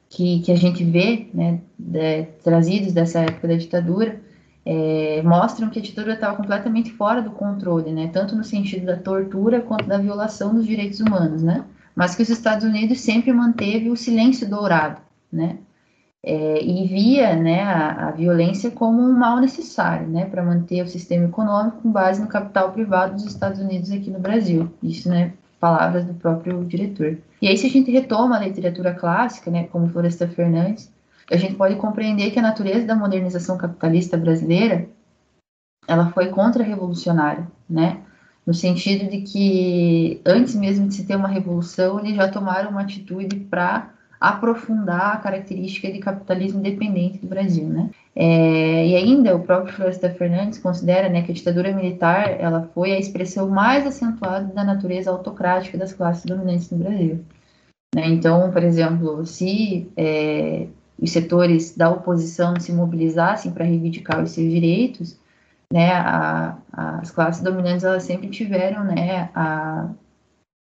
que, que a gente vê, né, de, trazidos dessa época da ditadura, é, mostram que a ditadura estava completamente fora do controle, né, tanto no sentido da tortura quanto da violação dos direitos humanos, né, mas que os Estados Unidos sempre manteve o silêncio dourado, né? É, e via né, a, a, violência como um mal necessário né, para manter o sistema econômico com base no capital privado dos Estados Unidos aqui no Brasil. Isso, né, palavras do próprio diretor. E aí, se a gente retoma a literatura clássica, né, como Floresta Fernandes, a gente pode compreender que a natureza da modernização capitalista brasileira ela foi contra-revolucionária, né? No sentido de que antes mesmo de se ter uma revolução, eles já tomaram uma atitude para aprofundar a característica de capitalismo dependente do Brasil, né? É, e ainda o próprio Floresta Fernandes considera, né, que a ditadura militar ela foi a expressão mais acentuada da natureza autocrática das classes dominantes no Brasil. Né? Então, por exemplo, se é, os setores da oposição se mobilizassem para reivindicar os seus direitos, né, a, as classes dominantes elas sempre tiveram, né, a,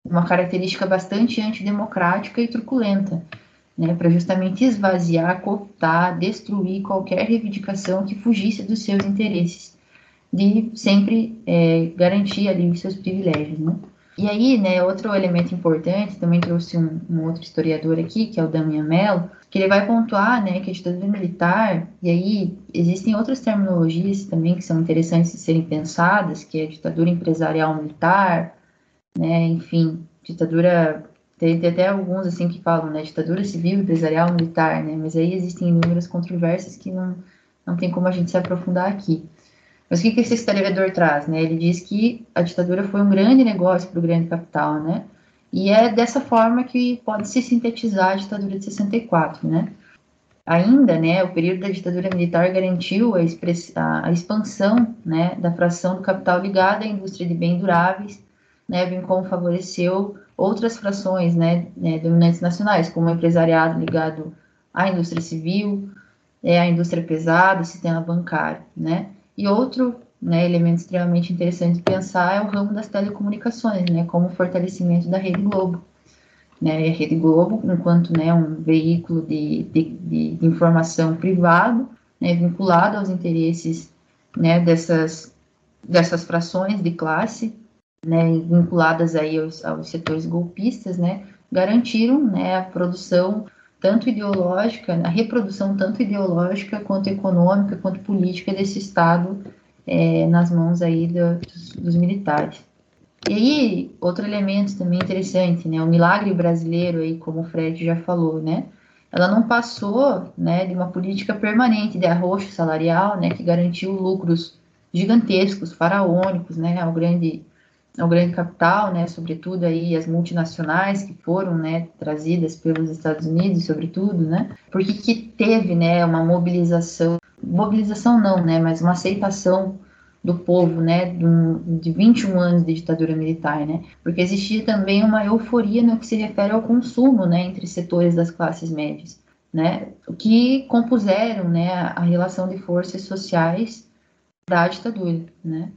uma característica bastante antidemocrática e truculenta, né, para justamente esvaziar, cooptar, destruir qualquer reivindicação que fugisse dos seus interesses, de sempre é, garantir ali os seus privilégios, né. E aí, né, outro elemento importante, também trouxe um, um outro historiador aqui, que é o Damian Mello, que ele vai pontuar, né, que a ditadura militar, e aí existem outras terminologias também que são interessantes de serem pensadas, que é ditadura empresarial militar, né, enfim, ditadura, tem, tem até alguns assim que falam, né, ditadura civil, empresarial, militar, né, mas aí existem inúmeras controvérsias que não, não tem como a gente se aprofundar aqui. Mas o que, que esse historiador traz? Né? Ele diz que a ditadura foi um grande negócio para o grande capital, né? E é dessa forma que pode se sintetizar a ditadura de 64, né? Ainda, né, o período da ditadura militar garantiu a, a, expansão, né, da fração do capital ligada à indústria de bens duráveis, né, bem como favoreceu outras frações, né, né dominantes nacionais, como o empresariado ligado à indústria civil, é, à indústria pesada, sistema bancário, né? E outro né, elemento extremamente interessante de pensar é o ramo das telecomunicações, né, como fortalecimento da Rede Globo. Né, a Rede Globo, enquanto né, um veículo de, de, de informação privado, né, vinculado aos interesses né, dessas, dessas frações de classe, né, vinculadas aí aos, aos setores golpistas, né, garantiram né, a produção tanto ideológica, a reprodução tanto ideológica quanto econômica, quanto política desse Estado é, nas mãos aí do, dos, dos, militares. E aí, outro elemento também interessante, né, o milagre brasileiro aí, como o Fred já falou, né, ela não passou, né, de uma política permanente de arroxo salarial, né, que garantiu lucros gigantescos, faraônicos, né, ao grande ao grande capital, né, sobretudo aí as multinacionais que foram, né, trazidas pelos Estados Unidos, sobretudo, né, porque que teve, né, uma mobilização, mobilização não, né, mas uma aceitação do povo, né, de, um, de 21 anos de ditadura militar, né, porque existia também uma euforia no que se refere ao consumo, né, entre setores das classes médias, né, que compuseram, né, a relação de forças sociais da ditadura, né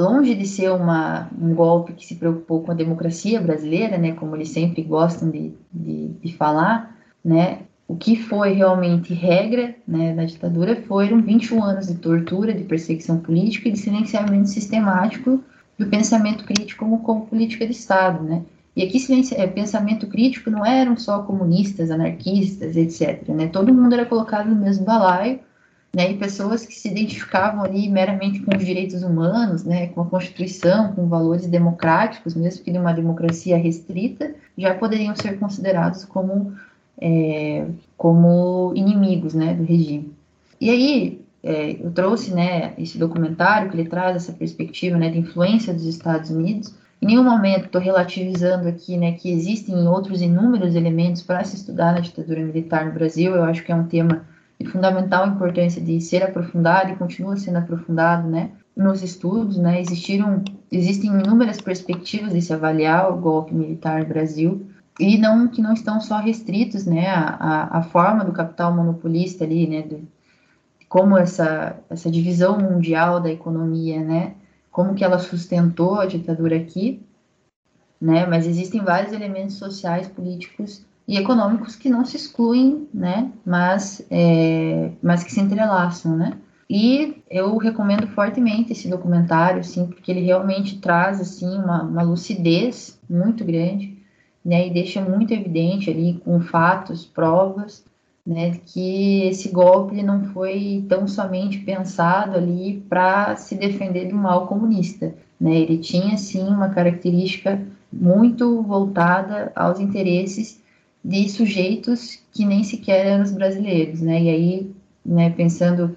longe de ser uma, um golpe que se preocupou com a democracia brasileira, né, como eles sempre gostam de, de, de falar, né, o que foi realmente regra né, da ditadura foram 21 anos de tortura, de perseguição política e de silenciamento sistemático do pensamento crítico como, como política de Estado, né? E aqui é, pensamento crítico não eram só comunistas, anarquistas, etc. Né? Todo mundo era colocado no mesmo balaio, né? E pessoas que se identificavam ali meramente com os direitos humanos, né? Com a Constituição, com valores democráticos, mesmo que de uma democracia restrita, já poderiam ser considerados como é, como inimigos, né? Do regime. E aí é, eu trouxe, né? Esse documentário que ele traz essa perspectiva, né? De influência dos Estados Unidos em nenhum momento estou relativizando aqui né, que existem outros inúmeros elementos para se estudar na ditadura militar no Brasil. Eu acho que é um tema de fundamental importância de ser aprofundado e continua sendo aprofundado né, nos estudos. Né, existiram, existem inúmeras perspectivas de se avaliar o golpe militar no Brasil e não que não estão só restritos né, à, à forma do capital monopolista ali, né, como essa, essa divisão mundial da economia, né, como que ela sustentou a ditadura aqui, né? Mas existem vários elementos sociais, políticos e econômicos que não se excluem, né? Mas, é, mas que se entrelaçam, né? E eu recomendo fortemente esse documentário, sim, porque ele realmente traz assim uma, uma lucidez muito grande, né? E deixa muito evidente ali com fatos, provas, né, que esse golpe não foi tão somente pensado ali para se defender do mal comunista. Né? Ele tinha, sim, uma característica muito voltada aos interesses de sujeitos que nem sequer eram os brasileiros. Né? E aí, né, pensando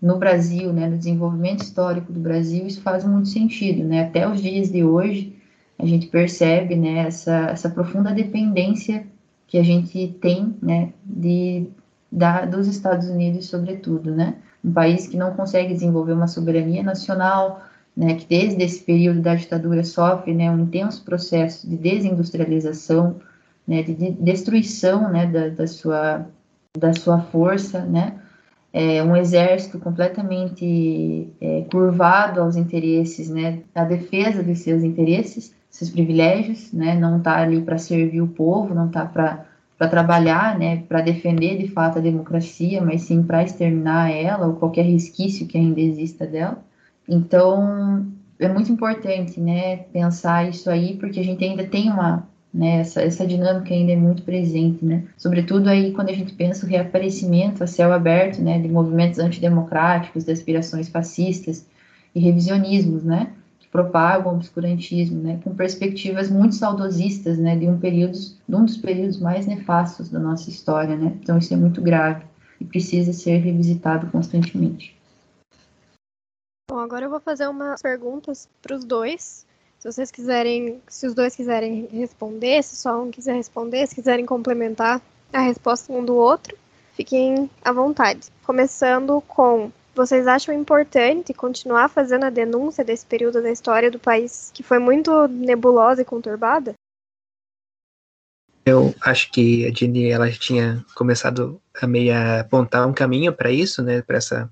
no Brasil, né, no desenvolvimento histórico do Brasil, isso faz muito sentido. Né? Até os dias de hoje, a gente percebe né, essa, essa profunda dependência que a gente tem, né, de, da, dos Estados Unidos, sobretudo, né, um país que não consegue desenvolver uma soberania nacional, né, que desde esse período da ditadura sofre, né, um intenso processo de desindustrialização, né, de, de destruição, né, da, da, sua, da sua força, né, é um exército completamente é, curvado aos interesses, né, à defesa dos seus interesses, seus privilégios, né? Não está ali para servir o povo, não está para trabalhar, né, para defender de fato a democracia, mas sim para exterminar ela ou qualquer resquício que ainda exista dela. Então, é muito importante, né, pensar isso aí, porque a gente ainda tem uma, né, essa, essa dinâmica ainda é muito presente, né, sobretudo aí quando a gente pensa o reaparecimento a céu aberto, né, de movimentos antidemocráticos, de aspirações fascistas e revisionismos, né, propagam o obscurantismo, né, com perspectivas muito saudosistas, né, de um período, de um dos períodos mais nefastos da nossa história, né. Então isso é muito grave e precisa ser revisitado constantemente. Bom, agora eu vou fazer umas perguntas para os dois. Se vocês quiserem, se os dois quiserem responder, se só um quiser responder, se quiserem complementar a resposta um do outro, fiquem à vontade. Começando com vocês acham importante continuar fazendo a denúncia desse período da história do país que foi muito nebulosa e conturbada? Eu acho que a Jenny ela tinha começado a meio apontar um caminho para isso, né, para essa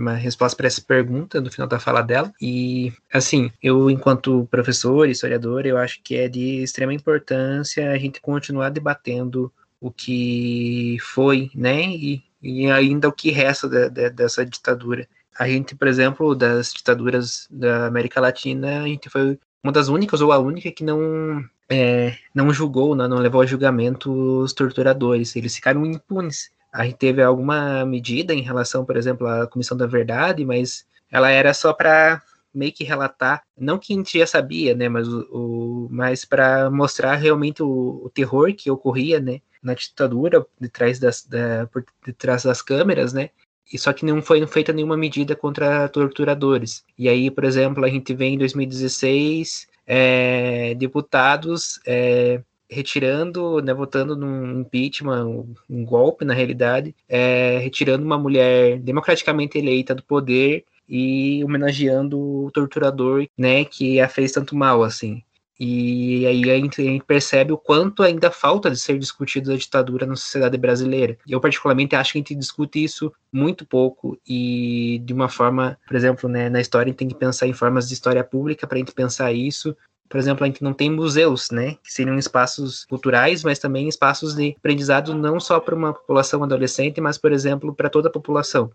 uma resposta para essa pergunta no final da fala dela. E, assim, eu, enquanto professor, historiador, eu acho que é de extrema importância a gente continuar debatendo o que foi, né, e e ainda o que resta de, de, dessa ditadura. A gente, por exemplo, das ditaduras da América Latina, a gente foi uma das únicas ou a única que não é, não julgou, né, não levou a julgamento os torturadores. Eles ficaram impunes. A gente teve alguma medida em relação, por exemplo, à Comissão da Verdade, mas ela era só para meio que relatar, não que a gente já sabia, né, mas o, o mas para mostrar realmente o, o, terror que ocorria, né, na ditadura, de trás das, da, por detrás das câmeras, né? E só que não foi feita nenhuma medida contra torturadores. E aí, por exemplo, a gente vê em 2016 é, deputados é, retirando, né, votando num impeachment, um, golpe na realidade, é, retirando uma mulher democraticamente eleita do poder e homenageando o torturador, né, que a fez tanto mal, assim. E aí a gente, percebe o quanto ainda falta de ser discutido a ditadura na sociedade brasileira. Eu, particularmente, acho que a gente discute isso muito pouco e de uma forma, por exemplo, né, na história a gente tem que pensar em formas de história pública para a gente pensar isso. Por exemplo, a gente não tem museus, né, que seriam espaços culturais, mas também espaços de aprendizado não só para uma população adolescente, mas, por exemplo, para toda a população.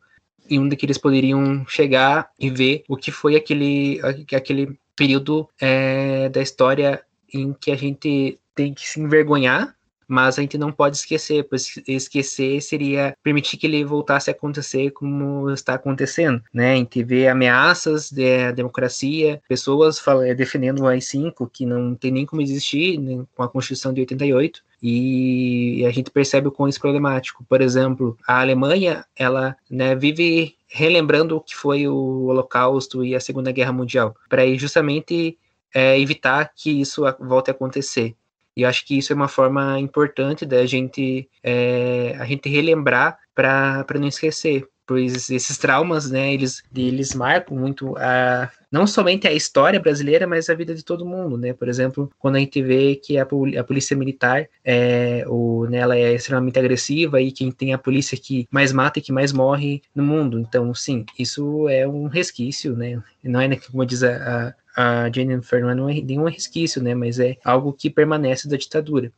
E onde que eles poderiam chegar e ver o que foi aquele, aquele período é, da história em que a gente tem que se envergonhar mas a gente não pode esquecer, pois esquecer seria permitir que ele voltasse a acontecer como está acontecendo, né? A gente vê ameaças da democracia, pessoas eh, defendendo o AI-5, que não tem nem como existir né, com a Constituição de 88, e a gente percebe o quão isso é problemático. Por exemplo, a Alemanha, ela né, vive relembrando o que foi o Holocausto e a Segunda Guerra Mundial, para justamente é, evitar que isso volte a acontecer. E acho que isso é uma forma importante da gente é, a gente relembrar para não esquecer, pois esses traumas, né, eles, eles marcam muito a, não somente a história brasileira, mas a vida de todo mundo, né? Por exemplo, quando a gente vê que a, a polícia militar é, o, né, é extremamente agressiva e quem tem a polícia que mais mata e que mais morre no mundo. Então, sim, isso é um resquício, né? Não é, né, como diz a, a Jennifer, não é nenhum resquício, né? Mas é algo que permanece da ditadura.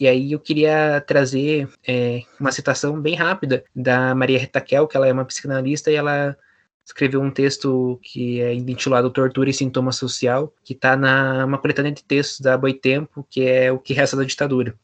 E aí eu queria trazer é, uma citação bem rápida da Maria Retaquel, que ela é uma psicanalista e ela escreveu um texto que é intitulado Tortura e Sintoma Social, que está na uma coletânea de textos da Boitempo, que é o que resta da ditadura.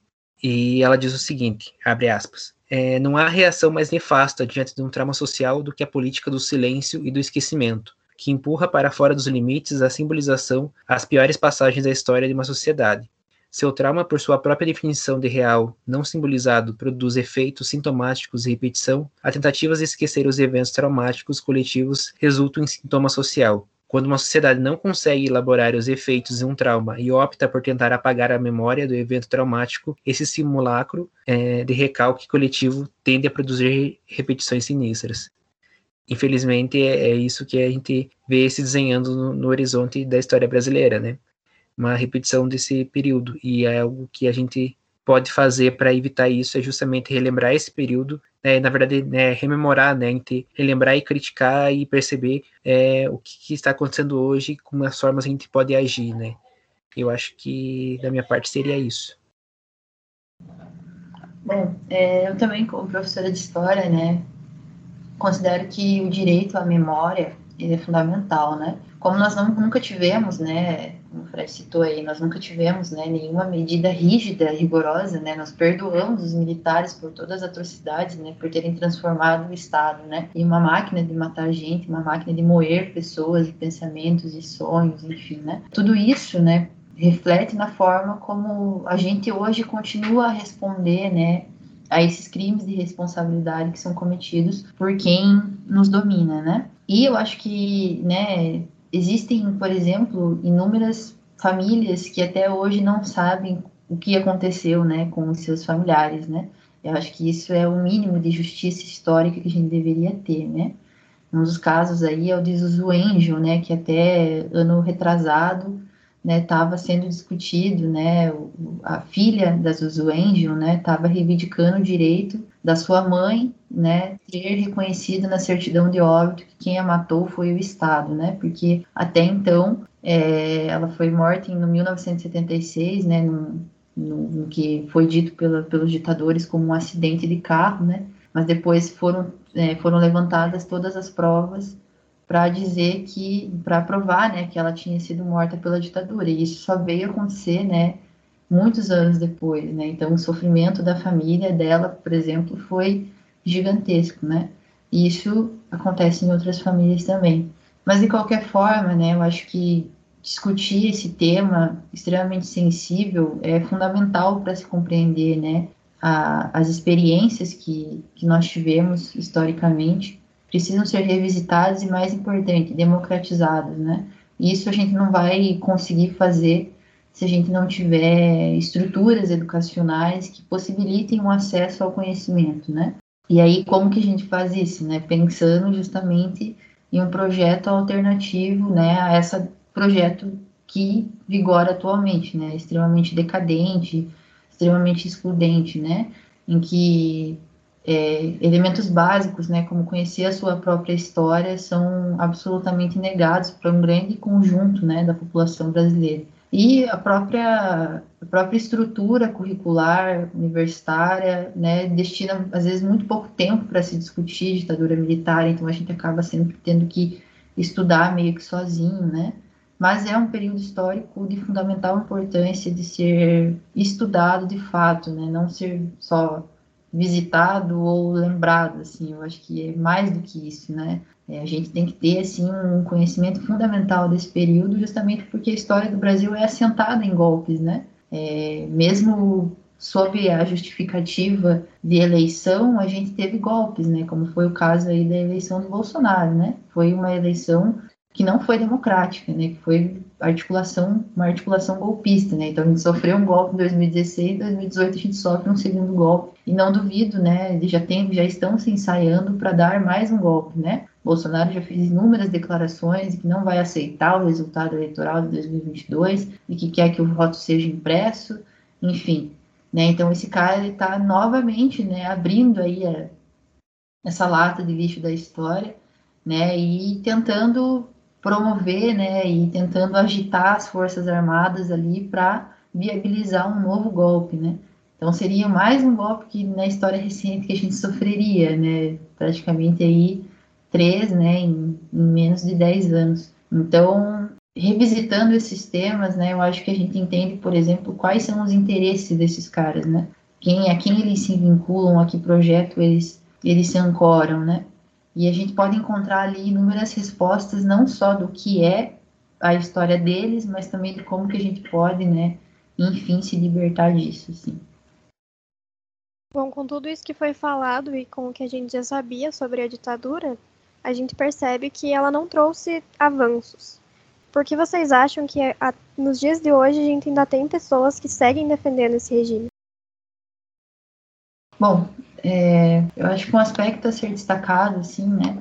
E ela diz o seguinte, abre aspas, é, não há reação mais nefasta diante de um trauma social do que a política do silêncio e do esquecimento que empurra para fora dos limites a simbolização as piores passagens da história de uma sociedade. Seu trauma, por sua própria definição de real não simbolizado, produz efeitos sintomáticos e repetição. As tentativas de esquecer os eventos traumáticos coletivos resultam em sintoma social. Quando uma sociedade não consegue elaborar os efeitos de um trauma e opta por tentar apagar a memória do evento traumático, esse simulacro é, de recalque coletivo tende a produzir repetições sinistras infelizmente é, é, isso que a gente vê se desenhando no, no, horizonte da história brasileira, né? Uma repetição desse período e é algo que a gente pode fazer para evitar isso é justamente relembrar esse período, né? na verdade, né, rememorar, né? A gente relembrar e criticar e perceber é, o que, que, está acontecendo hoje, com as formas a gente pode agir, né? Eu acho que da minha parte seria isso. Bom, é, eu também como professora de história, né, considero que o direito à memória ele é fundamental, né? Como nós não, nunca tivemos, né, como o Fred citou aí, nós nunca tivemos, né, nenhuma medida rígida, rigorosa, né, nós perdoamos os militares por todas as atrocidades, né, por terem transformado o Estado, né, em uma máquina de matar gente, uma máquina de moer pessoas, pensamentos e sonhos, enfim, né. Tudo isso, né, reflete na forma como a gente hoje continua a responder, né, a esses crimes de responsabilidade que são cometidos por quem nos domina, né? E eu acho que, né, existem, por exemplo, inúmeras famílias que até hoje não sabem o que aconteceu, né, com os seus familiares, né? Eu acho que isso é o mínimo de justiça histórica que a gente deveria ter, né? Um dos casos aí é o de Zuzu Angel, né, que até ano retrasado estava né, sendo discutido, né, a filha da Zuzu Angel, né, estava reivindicando o direito da sua mãe, né, ter reconhecido na certidão de óbito que quem a matou foi o Estado, né, porque até então é, ela foi morta em 1976, né, no que foi dito pela, pelos ditadores como um acidente de carro, né, mas depois foram, é, foram levantadas todas as provas para dizer que, para provar, né, que ela tinha sido morta pela ditadura. E isso só veio acontecer, né, muitos anos depois, né. Então, o sofrimento da família dela, por exemplo, foi gigantesco, né. E isso acontece em outras famílias também. Mas de qualquer forma, né, eu acho que discutir esse tema extremamente sensível é fundamental para se compreender, né, a, as experiências que, que nós tivemos historicamente precisam ser revisitados e, mais importante, democratizados, né? Isso a gente não vai conseguir fazer se a gente não tiver estruturas educacionais que possibilitem o acesso ao conhecimento, né? E aí, como que a gente faz isso, né? Pensando justamente em um projeto alternativo, né, a esse projeto que vigora atualmente, né? Extremamente decadente, extremamente excludente, né? Em que é, elementos básicos, né, como conhecer a sua própria história, são absolutamente negados para um grande conjunto, né, da população brasileira. E a própria, a própria estrutura curricular universitária, né, destina às vezes muito pouco tempo para se discutir ditadura militar, então a gente acaba sempre tendo que estudar meio que sozinho, né, mas é um período histórico de fundamental importância de ser estudado de fato, né? Não ser só visitado ou lembrado, assim, eu acho que é mais do que isso, né? É, a gente tem que ter, assim, um conhecimento fundamental desse período, justamente porque a história do Brasil é assentada em golpes, né? É, mesmo sob a justificativa de eleição, a gente teve golpes, né? Como foi o caso aí da eleição do Bolsonaro, né? Foi uma eleição que não foi democrática, né? Que foi articulação, uma articulação golpista, né? Então a gente sofreu um golpe em 2016, em 2018 a gente sofre um segundo golpe e não duvido, né? Eles já tem, já estão se ensaiando para dar mais um golpe, né? Bolsonaro já fez inúmeras declarações de que não vai aceitar o resultado eleitoral de 2022 e que quer que o voto seja impresso, enfim, né? Então esse cara está novamente, né? Abrindo aí a, essa lata de lixo da história, né? E tentando promover, né, e tentando agitar as forças armadas ali para viabilizar um novo golpe, né? Então seria mais um golpe que na história recente que a gente sofreria, né? Praticamente aí três, né, em, em menos de dez anos. Então, revisitando esses temas, né, eu acho que a gente entende, por exemplo, quais são os interesses desses caras, né? Quem, a quem eles se vinculam, a que projeto eles, eles se ancoram, né? E a gente pode encontrar ali inúmeras respostas, não só do que é a história deles, mas também de como que a gente pode, né, enfim, se libertar disso, assim. Bom, com tudo isso que foi falado e com o que a gente já sabia sobre a ditadura, a gente percebe que ela não trouxe avanços. Por que vocês acham que a, nos dias de hoje a gente ainda tem pessoas que seguem defendendo esse regime? Bom, é, eu acho que um aspecto a ser destacado, assim, né,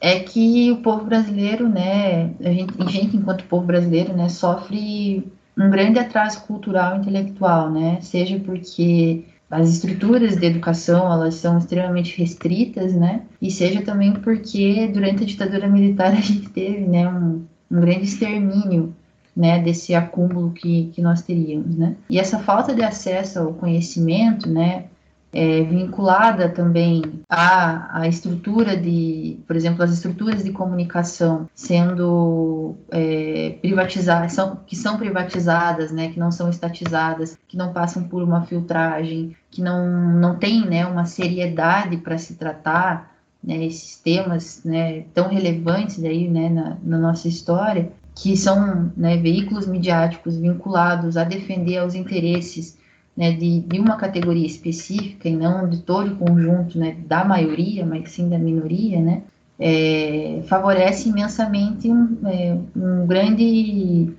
é que o povo brasileiro, né, a gente, a gente enquanto povo brasileiro, né, sofre um grande atraso cultural e intelectual, né, seja porque as estruturas de educação elas são extremamente restritas, né, e seja também porque durante a ditadura militar [laughs] a gente teve, né, um, um grande extermínio né, desse acúmulo que, que nós teríamos, né? E essa falta de acesso ao conhecimento, né, é, vinculada também à, à estrutura de, por exemplo, as estruturas de comunicação sendo é, privatizadas, são, que são privatizadas, né, que não são estatizadas, que não passam por uma filtragem, que não, não tem né, uma seriedade para se tratar né, esses temas né, tão relevantes aí, né, na, na nossa história, que são né, veículos midiáticos vinculados a defender os interesses né, de, de, uma categoria específica e não de todo o conjunto né, da maioria, mas sim da minoria, né, é, favorece imensamente um, é, um grande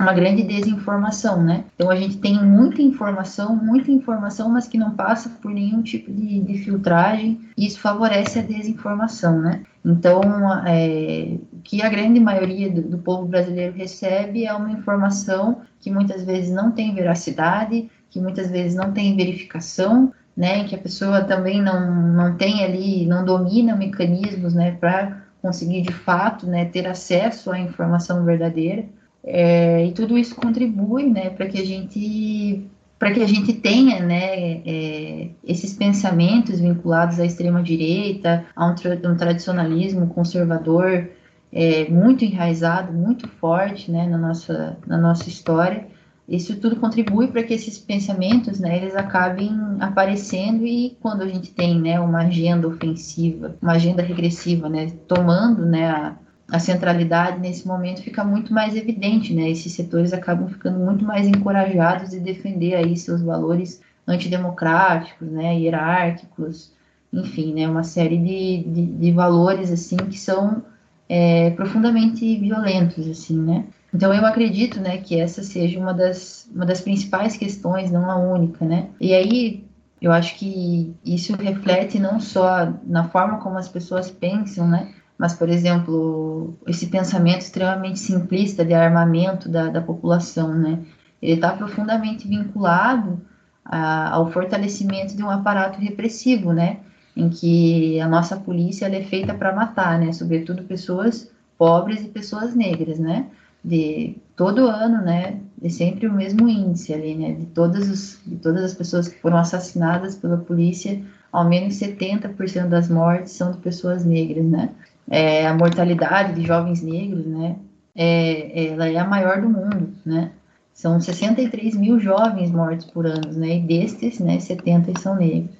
uma grande desinformação, né? Então a gente tem muita informação, muita informação, mas que não passa por nenhum tipo de, de filtragem, isso favorece a desinformação, né? Então, é, o que a grande maioria do, do povo brasileiro recebe é uma informação que muitas vezes não tem veracidade, que muitas vezes não tem verificação, né, que a pessoa também não, não tem ali, não domina mecanismos, né, para conseguir de fato, né, ter acesso à informação verdadeira, é, e tudo isso contribui, né, para que a gente para que a gente tenha né, é, esses pensamentos vinculados à extrema-direita, a um, tra um, tradicionalismo conservador é, muito enraizado, muito forte né, na, nossa, na nossa história, isso tudo contribui para que esses pensamentos, né, eles acabem aparecendo e quando a gente tem, né, uma agenda ofensiva, uma agenda regressiva, né, tomando, né, a, a centralidade nesse momento fica muito mais evidente, né, esses setores acabam ficando muito mais encorajados de defender aí seus valores antidemocráticos, né, hierárquicos, enfim, né, uma série de, de, de valores, assim, que são é, profundamente violentos, assim, né, então eu acredito, né, que essa seja uma das, uma das principais questões, não a única, né? E aí eu acho que isso reflete não só na forma como as pessoas pensam, né? Mas, por exemplo, esse pensamento extremamente simplista de armamento da, da população, né? Ele está profundamente vinculado a, ao fortalecimento de um aparato repressivo, né? Em que a nossa polícia é feita para matar, né? Sobretudo pessoas pobres e pessoas negras, né? De todo ano, né, é sempre o mesmo índice ali, né, de todas, os, de todas as pessoas que foram assassinadas pela polícia, ao menos 70% das mortes são de pessoas negras, né. É, a mortalidade de jovens negros, né, é, ela é a maior do mundo, né? São 63 mil jovens mortos por ano, né? E destes, né, 70 são negros.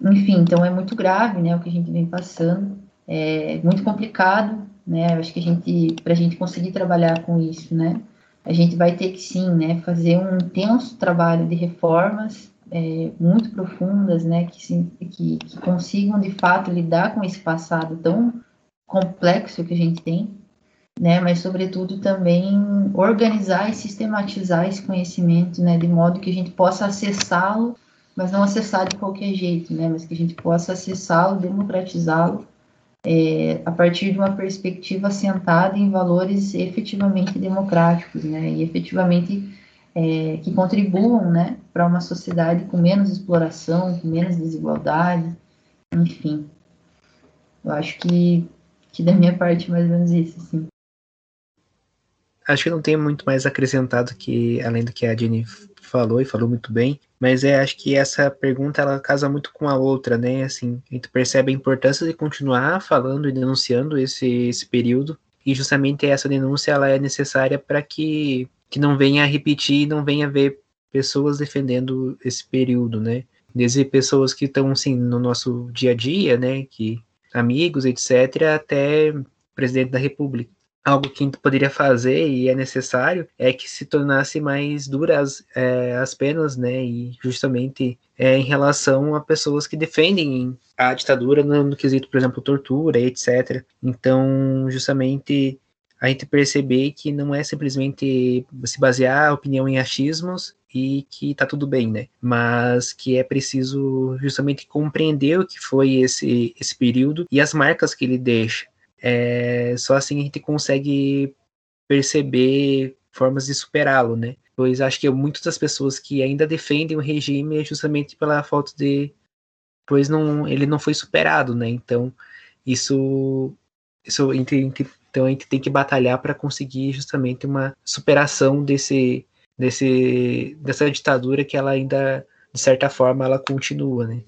Enfim, então é muito grave, né, o que a gente vem passando. É muito complicado, né? Eu acho que a gente, para a gente conseguir trabalhar com isso, né, a gente vai ter que sim, né, fazer um intenso trabalho de reformas é, muito profundas, né, que, que, que consigam de fato lidar com esse passado tão complexo que a gente tem, né, mas sobretudo também organizar e sistematizar esse conhecimento, né, de modo que a gente possa acessá-lo, mas não acessar de qualquer jeito, né, mas que a gente possa acessá-lo, democratizá-lo é, a partir de uma perspectiva assentada em valores efetivamente democráticos, né, e efetivamente é, que contribuam, né, para uma sociedade com menos exploração, com menos desigualdade, enfim. Eu acho que, que da minha parte mais ou menos isso, sim acho que não tem muito mais acrescentado que além do que a Jenny falou e falou muito bem, mas é acho que essa pergunta ela casa muito com a outra, né? Assim, a gente percebe a importância de continuar falando e denunciando esse, esse período e justamente essa denúncia ela é necessária para que que não venha a repetir e não venha a ver pessoas defendendo esse período, né? Desde pessoas que estão assim no nosso dia a dia, né? Que amigos, etc., até presidente da República algo que poderia fazer e é necessário é que se tornasse mais duras é, as penas, né? E justamente é, em relação a pessoas que defendem a ditadura no, no quesito, por exemplo, tortura, etc. Então, justamente a gente perceber que não é simplesmente se basear a opinião em achismos e que tá tudo bem, né? Mas que é preciso justamente compreender o que foi esse, esse período e as marcas que ele deixa. É, só assim a gente consegue perceber formas de superá-lo, né? Pois acho que muitas das pessoas que ainda defendem o regime é justamente pela falta de, pois não, ele não foi superado, né? Então isso, isso a gente, então a gente tem que batalhar para conseguir justamente uma superação desse, desse, dessa ditadura que ela ainda de certa forma ela continua, né?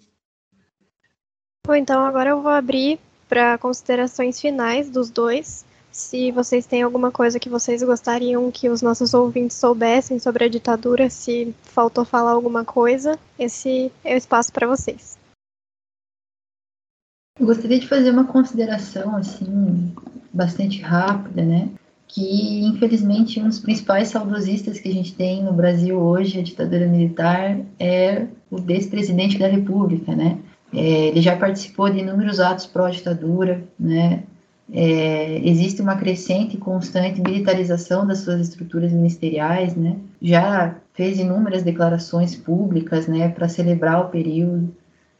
Bom, então agora eu vou abrir para considerações finais dos dois. Se vocês têm alguma coisa que vocês gostariam que os nossos ouvintes soubessem sobre a ditadura, se faltou falar alguma coisa, esse é o espaço para vocês. Eu gostaria de fazer uma consideração assim bastante rápida, né? Que infelizmente um dos principais saudosistas que a gente tem no Brasil hoje, a ditadura militar, é o ex-presidente da República, né? É, ele já participou de inúmeros atos pró-ditadura, né? É, existe uma crescente e constante militarização das suas estruturas ministeriais, né? Já fez inúmeras declarações públicas, né, para celebrar o período.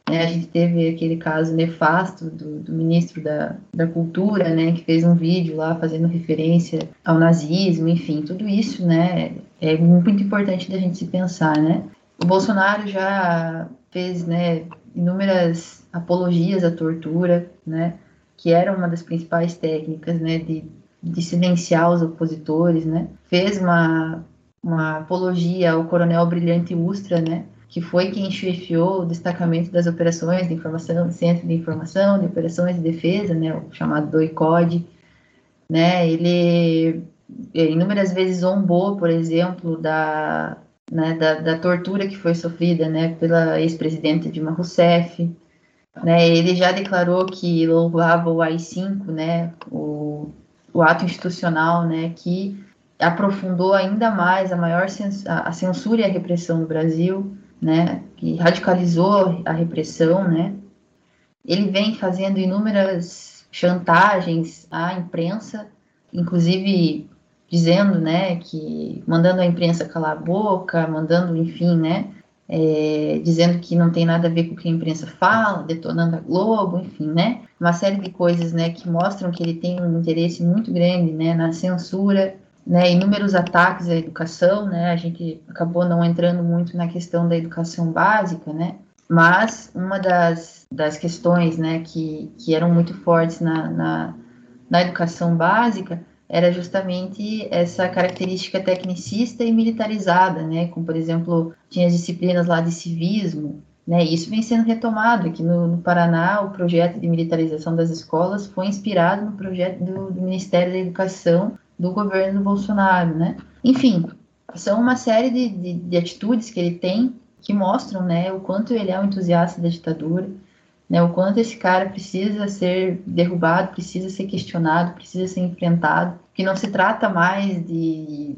Né? A gente teve aquele caso nefasto do, do, ministro da, da Cultura, né, que fez um vídeo lá fazendo referência ao nazismo, enfim, tudo isso, né, é muito importante da gente se pensar, né? O Bolsonaro já fez, né, inúmeras apologias à tortura, né, que era uma das principais técnicas, né, de, de silenciar os opositores, né, fez uma, uma apologia ao coronel Brilhante Ustra, né, que foi quem chefiou o destacamento das operações de informação, centro de informação, de operações de defesa, né, o chamado DOICOD, né, ele inúmeras vezes zombou, por exemplo, da né, da, da, tortura que foi sofrida né, pela ex-presidenta Dilma Rousseff. Né, ele já declarou que louvava o AI-5, né, o, o ato institucional né, que aprofundou ainda mais a maior cens a censura e a repressão no Brasil, né, que radicalizou a repressão. Né. Ele vem fazendo inúmeras chantagens à imprensa, inclusive dizendo, né, que mandando a imprensa calar a boca, mandando, enfim, né, é, dizendo que não tem nada a ver com o que a imprensa fala, detonando a Globo, enfim, né, uma série de coisas, né, que mostram que ele tem um interesse muito grande, né, na censura, né, inúmeros ataques à educação, né, a gente acabou não entrando muito na questão da educação básica, né, mas uma das, das questões, né, que, que eram muito fortes na, na, na educação básica era justamente essa característica tecnicista e militarizada, né? Como, por exemplo, tinha as disciplinas lá de civismo, né? Isso vem sendo retomado aqui no, no Paraná. O projeto de militarização das escolas foi inspirado no projeto do, do Ministério da Educação do governo do Bolsonaro, né? Enfim, são uma série de, de, de atitudes que ele tem que mostram, né, o quanto ele é um entusiasta da ditadura, né, o quanto esse cara precisa ser derrubado, precisa ser questionado, precisa ser enfrentado, que não se trata mais de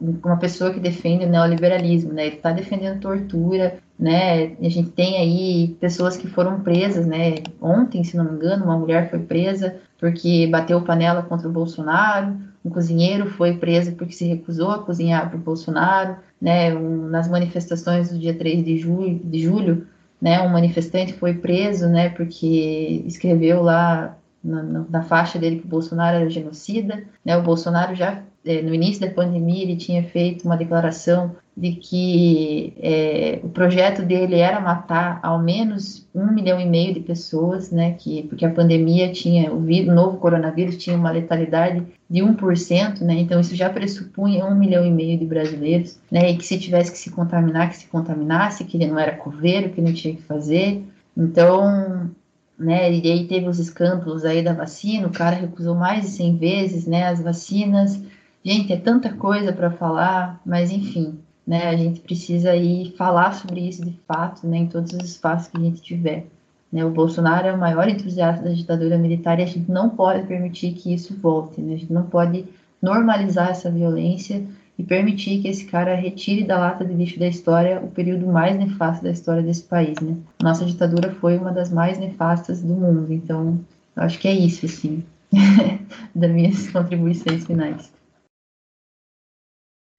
uma pessoa que defende o neoliberalismo, né, ele está defendendo tortura, né, a gente tem aí pessoas que foram presas, né, ontem, se não me engano, uma mulher foi presa porque bateu panela contra o Bolsonaro, um cozinheiro foi preso porque se recusou a cozinhar para o Bolsonaro, né, um, nas manifestações do dia 3 de julho, de julho né, um manifestante foi preso, né, porque escreveu lá na, na, faixa dele que o Bolsonaro era genocida, né, o Bolsonaro já no início da pandemia ele tinha feito uma declaração de que é, o projeto dele era matar ao menos um milhão e meio de pessoas, né, que, porque a pandemia tinha, o, vírus, novo coronavírus tinha uma letalidade de 1%, né, então isso já pressupunha um milhão e meio de brasileiros, né, e que se tivesse que se contaminar, que se contaminasse, que ele não era coveiro, que não tinha que fazer, então, né, e aí teve os escândalos aí da vacina, o cara recusou mais de 100 vezes, né, as vacinas, gente, é tanta coisa para falar, mas enfim, né? A gente precisa aí falar sobre isso de fato, né, em todos os espaços que a gente tiver. Né? O Bolsonaro é o maior entusiasta da ditadura militar e a gente não pode permitir que isso volte, né? A gente não pode normalizar essa violência e permitir que esse cara retire da lata de lixo da história o período mais nefasto da história desse país, né? Nossa ditadura foi uma das mais nefastas do mundo, então acho que é isso, assim, [laughs] das minhas contribuições finais.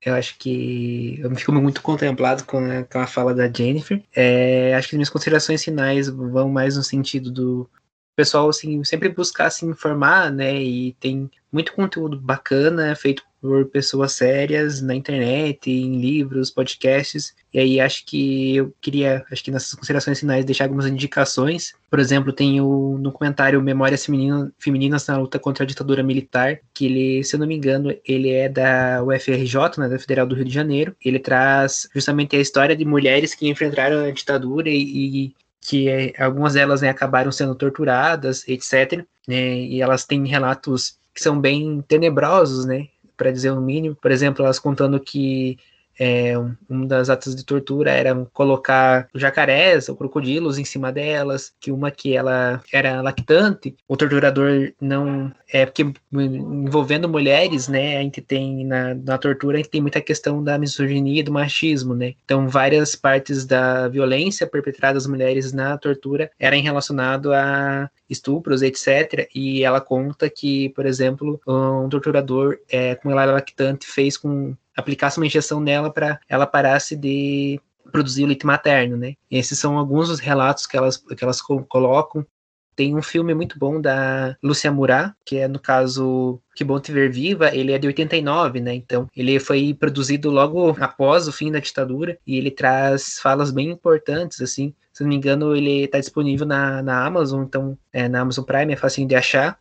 Eu acho que eu fico muito contemplado com a, fala da Jennifer. É, acho que as minhas considerações finais vão mais no sentido do pessoal assim, sempre buscar se informar, né? E tem muito conteúdo bacana feito por pessoas sérias na internet, em livros, podcasts. E aí acho que eu queria, acho que nessas considerações finais, deixar algumas indicações. Por exemplo, tem o documentário Memórias Femininas na Luta contra a Ditadura Militar, que ele, se eu não me engano, ele é da UFRJ, né, da Federal do Rio de Janeiro. Ele traz justamente a história de mulheres que enfrentaram a ditadura e, e que é, algumas delas né, acabaram sendo torturadas, etc. Né, e elas têm relatos que são bem tenebrosos, né? Para dizer o mínimo. Por exemplo, elas contando que é, uma das atas de tortura era colocar jacarés ou crocodilos em cima delas, que uma que ela era lactante, o torturador não é porque envolvendo mulheres, né, a gente tem na, na tortura a gente tem muita questão da misoginia e do machismo, né? Então várias partes da violência perpetrada às mulheres na tortura eram relacionado a estupros, etc. E ela conta que, por exemplo, um torturador, é, como ela era lactante, fez com aplicasse uma injeção nela para ela parasse de produzir o leite materno, né? Esses são alguns dos relatos que elas, que elas colocam. Tem um filme muito bom da Lúcia Murat, que é, no caso, Que Bom Te Ver Viva, ele é de 89, né? Então, ele foi produzido logo após o fim da ditadura, e ele traz falas bem importantes, assim. Se não me engano, ele está disponível na, na Amazon, então, é, na Amazon Prime, é fácil de achar.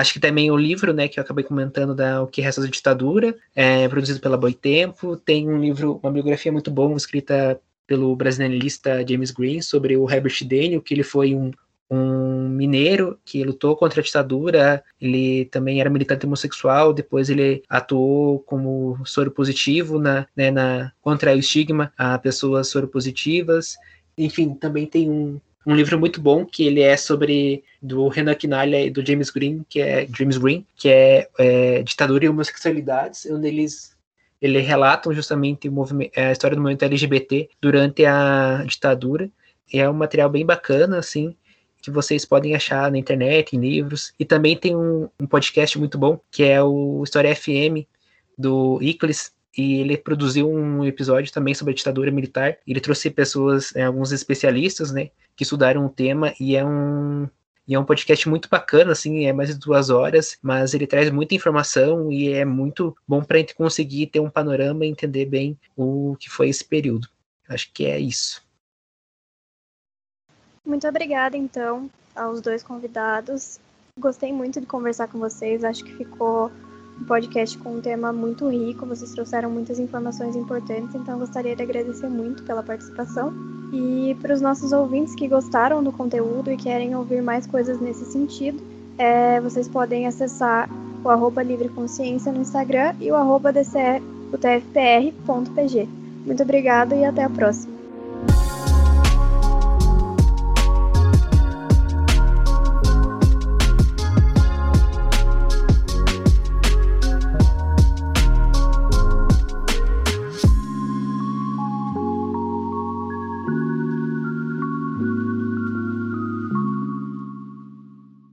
Acho que também o livro, né, que eu acabei comentando, da O que Resta da Ditadura, é produzido pela Boitempo. Tem um livro, uma biografia muito boa, escrita pelo brasileirista James Green, sobre o Herbert Daniel, que ele foi um, um mineiro que lutou contra a ditadura, ele também era militante homossexual, depois ele atuou como soro positivo na, né, na, contra o estigma a pessoas soropositivas. Enfim, também tem um, um livro muito bom que ele é sobre do Renan Quinalha e do James Green, que é James Green, que é, é ditadura e homossexualidades, onde eles ele relatam justamente a história do movimento LGBT durante a ditadura. E é um material bem bacana, assim, que vocês podem achar na internet, em livros. E também tem um, um podcast muito bom, que é o História FM, do Iclis, e ele produziu um episódio também sobre a ditadura militar. Ele trouxe pessoas, é, alguns especialistas, né, que estudaram o tema e é um e é um podcast muito bacana, assim, é mais de duas horas, mas ele traz muita informação e é muito bom para a gente conseguir ter um panorama e entender bem o que foi esse período. Acho que é isso. Muito obrigada, então, aos dois convidados. Gostei muito de conversar com vocês, acho que ficou um podcast com um tema muito rico, vocês trouxeram muitas informações importantes, então gostaria de agradecer muito pela participação. E para os nossos ouvintes que gostaram do conteúdo e querem ouvir mais coisas nesse sentido, é, vocês podem acessar o arroba livreconsciência no Instagram e o arroba dcutfpr.pg. Muito obrigada e até a próxima.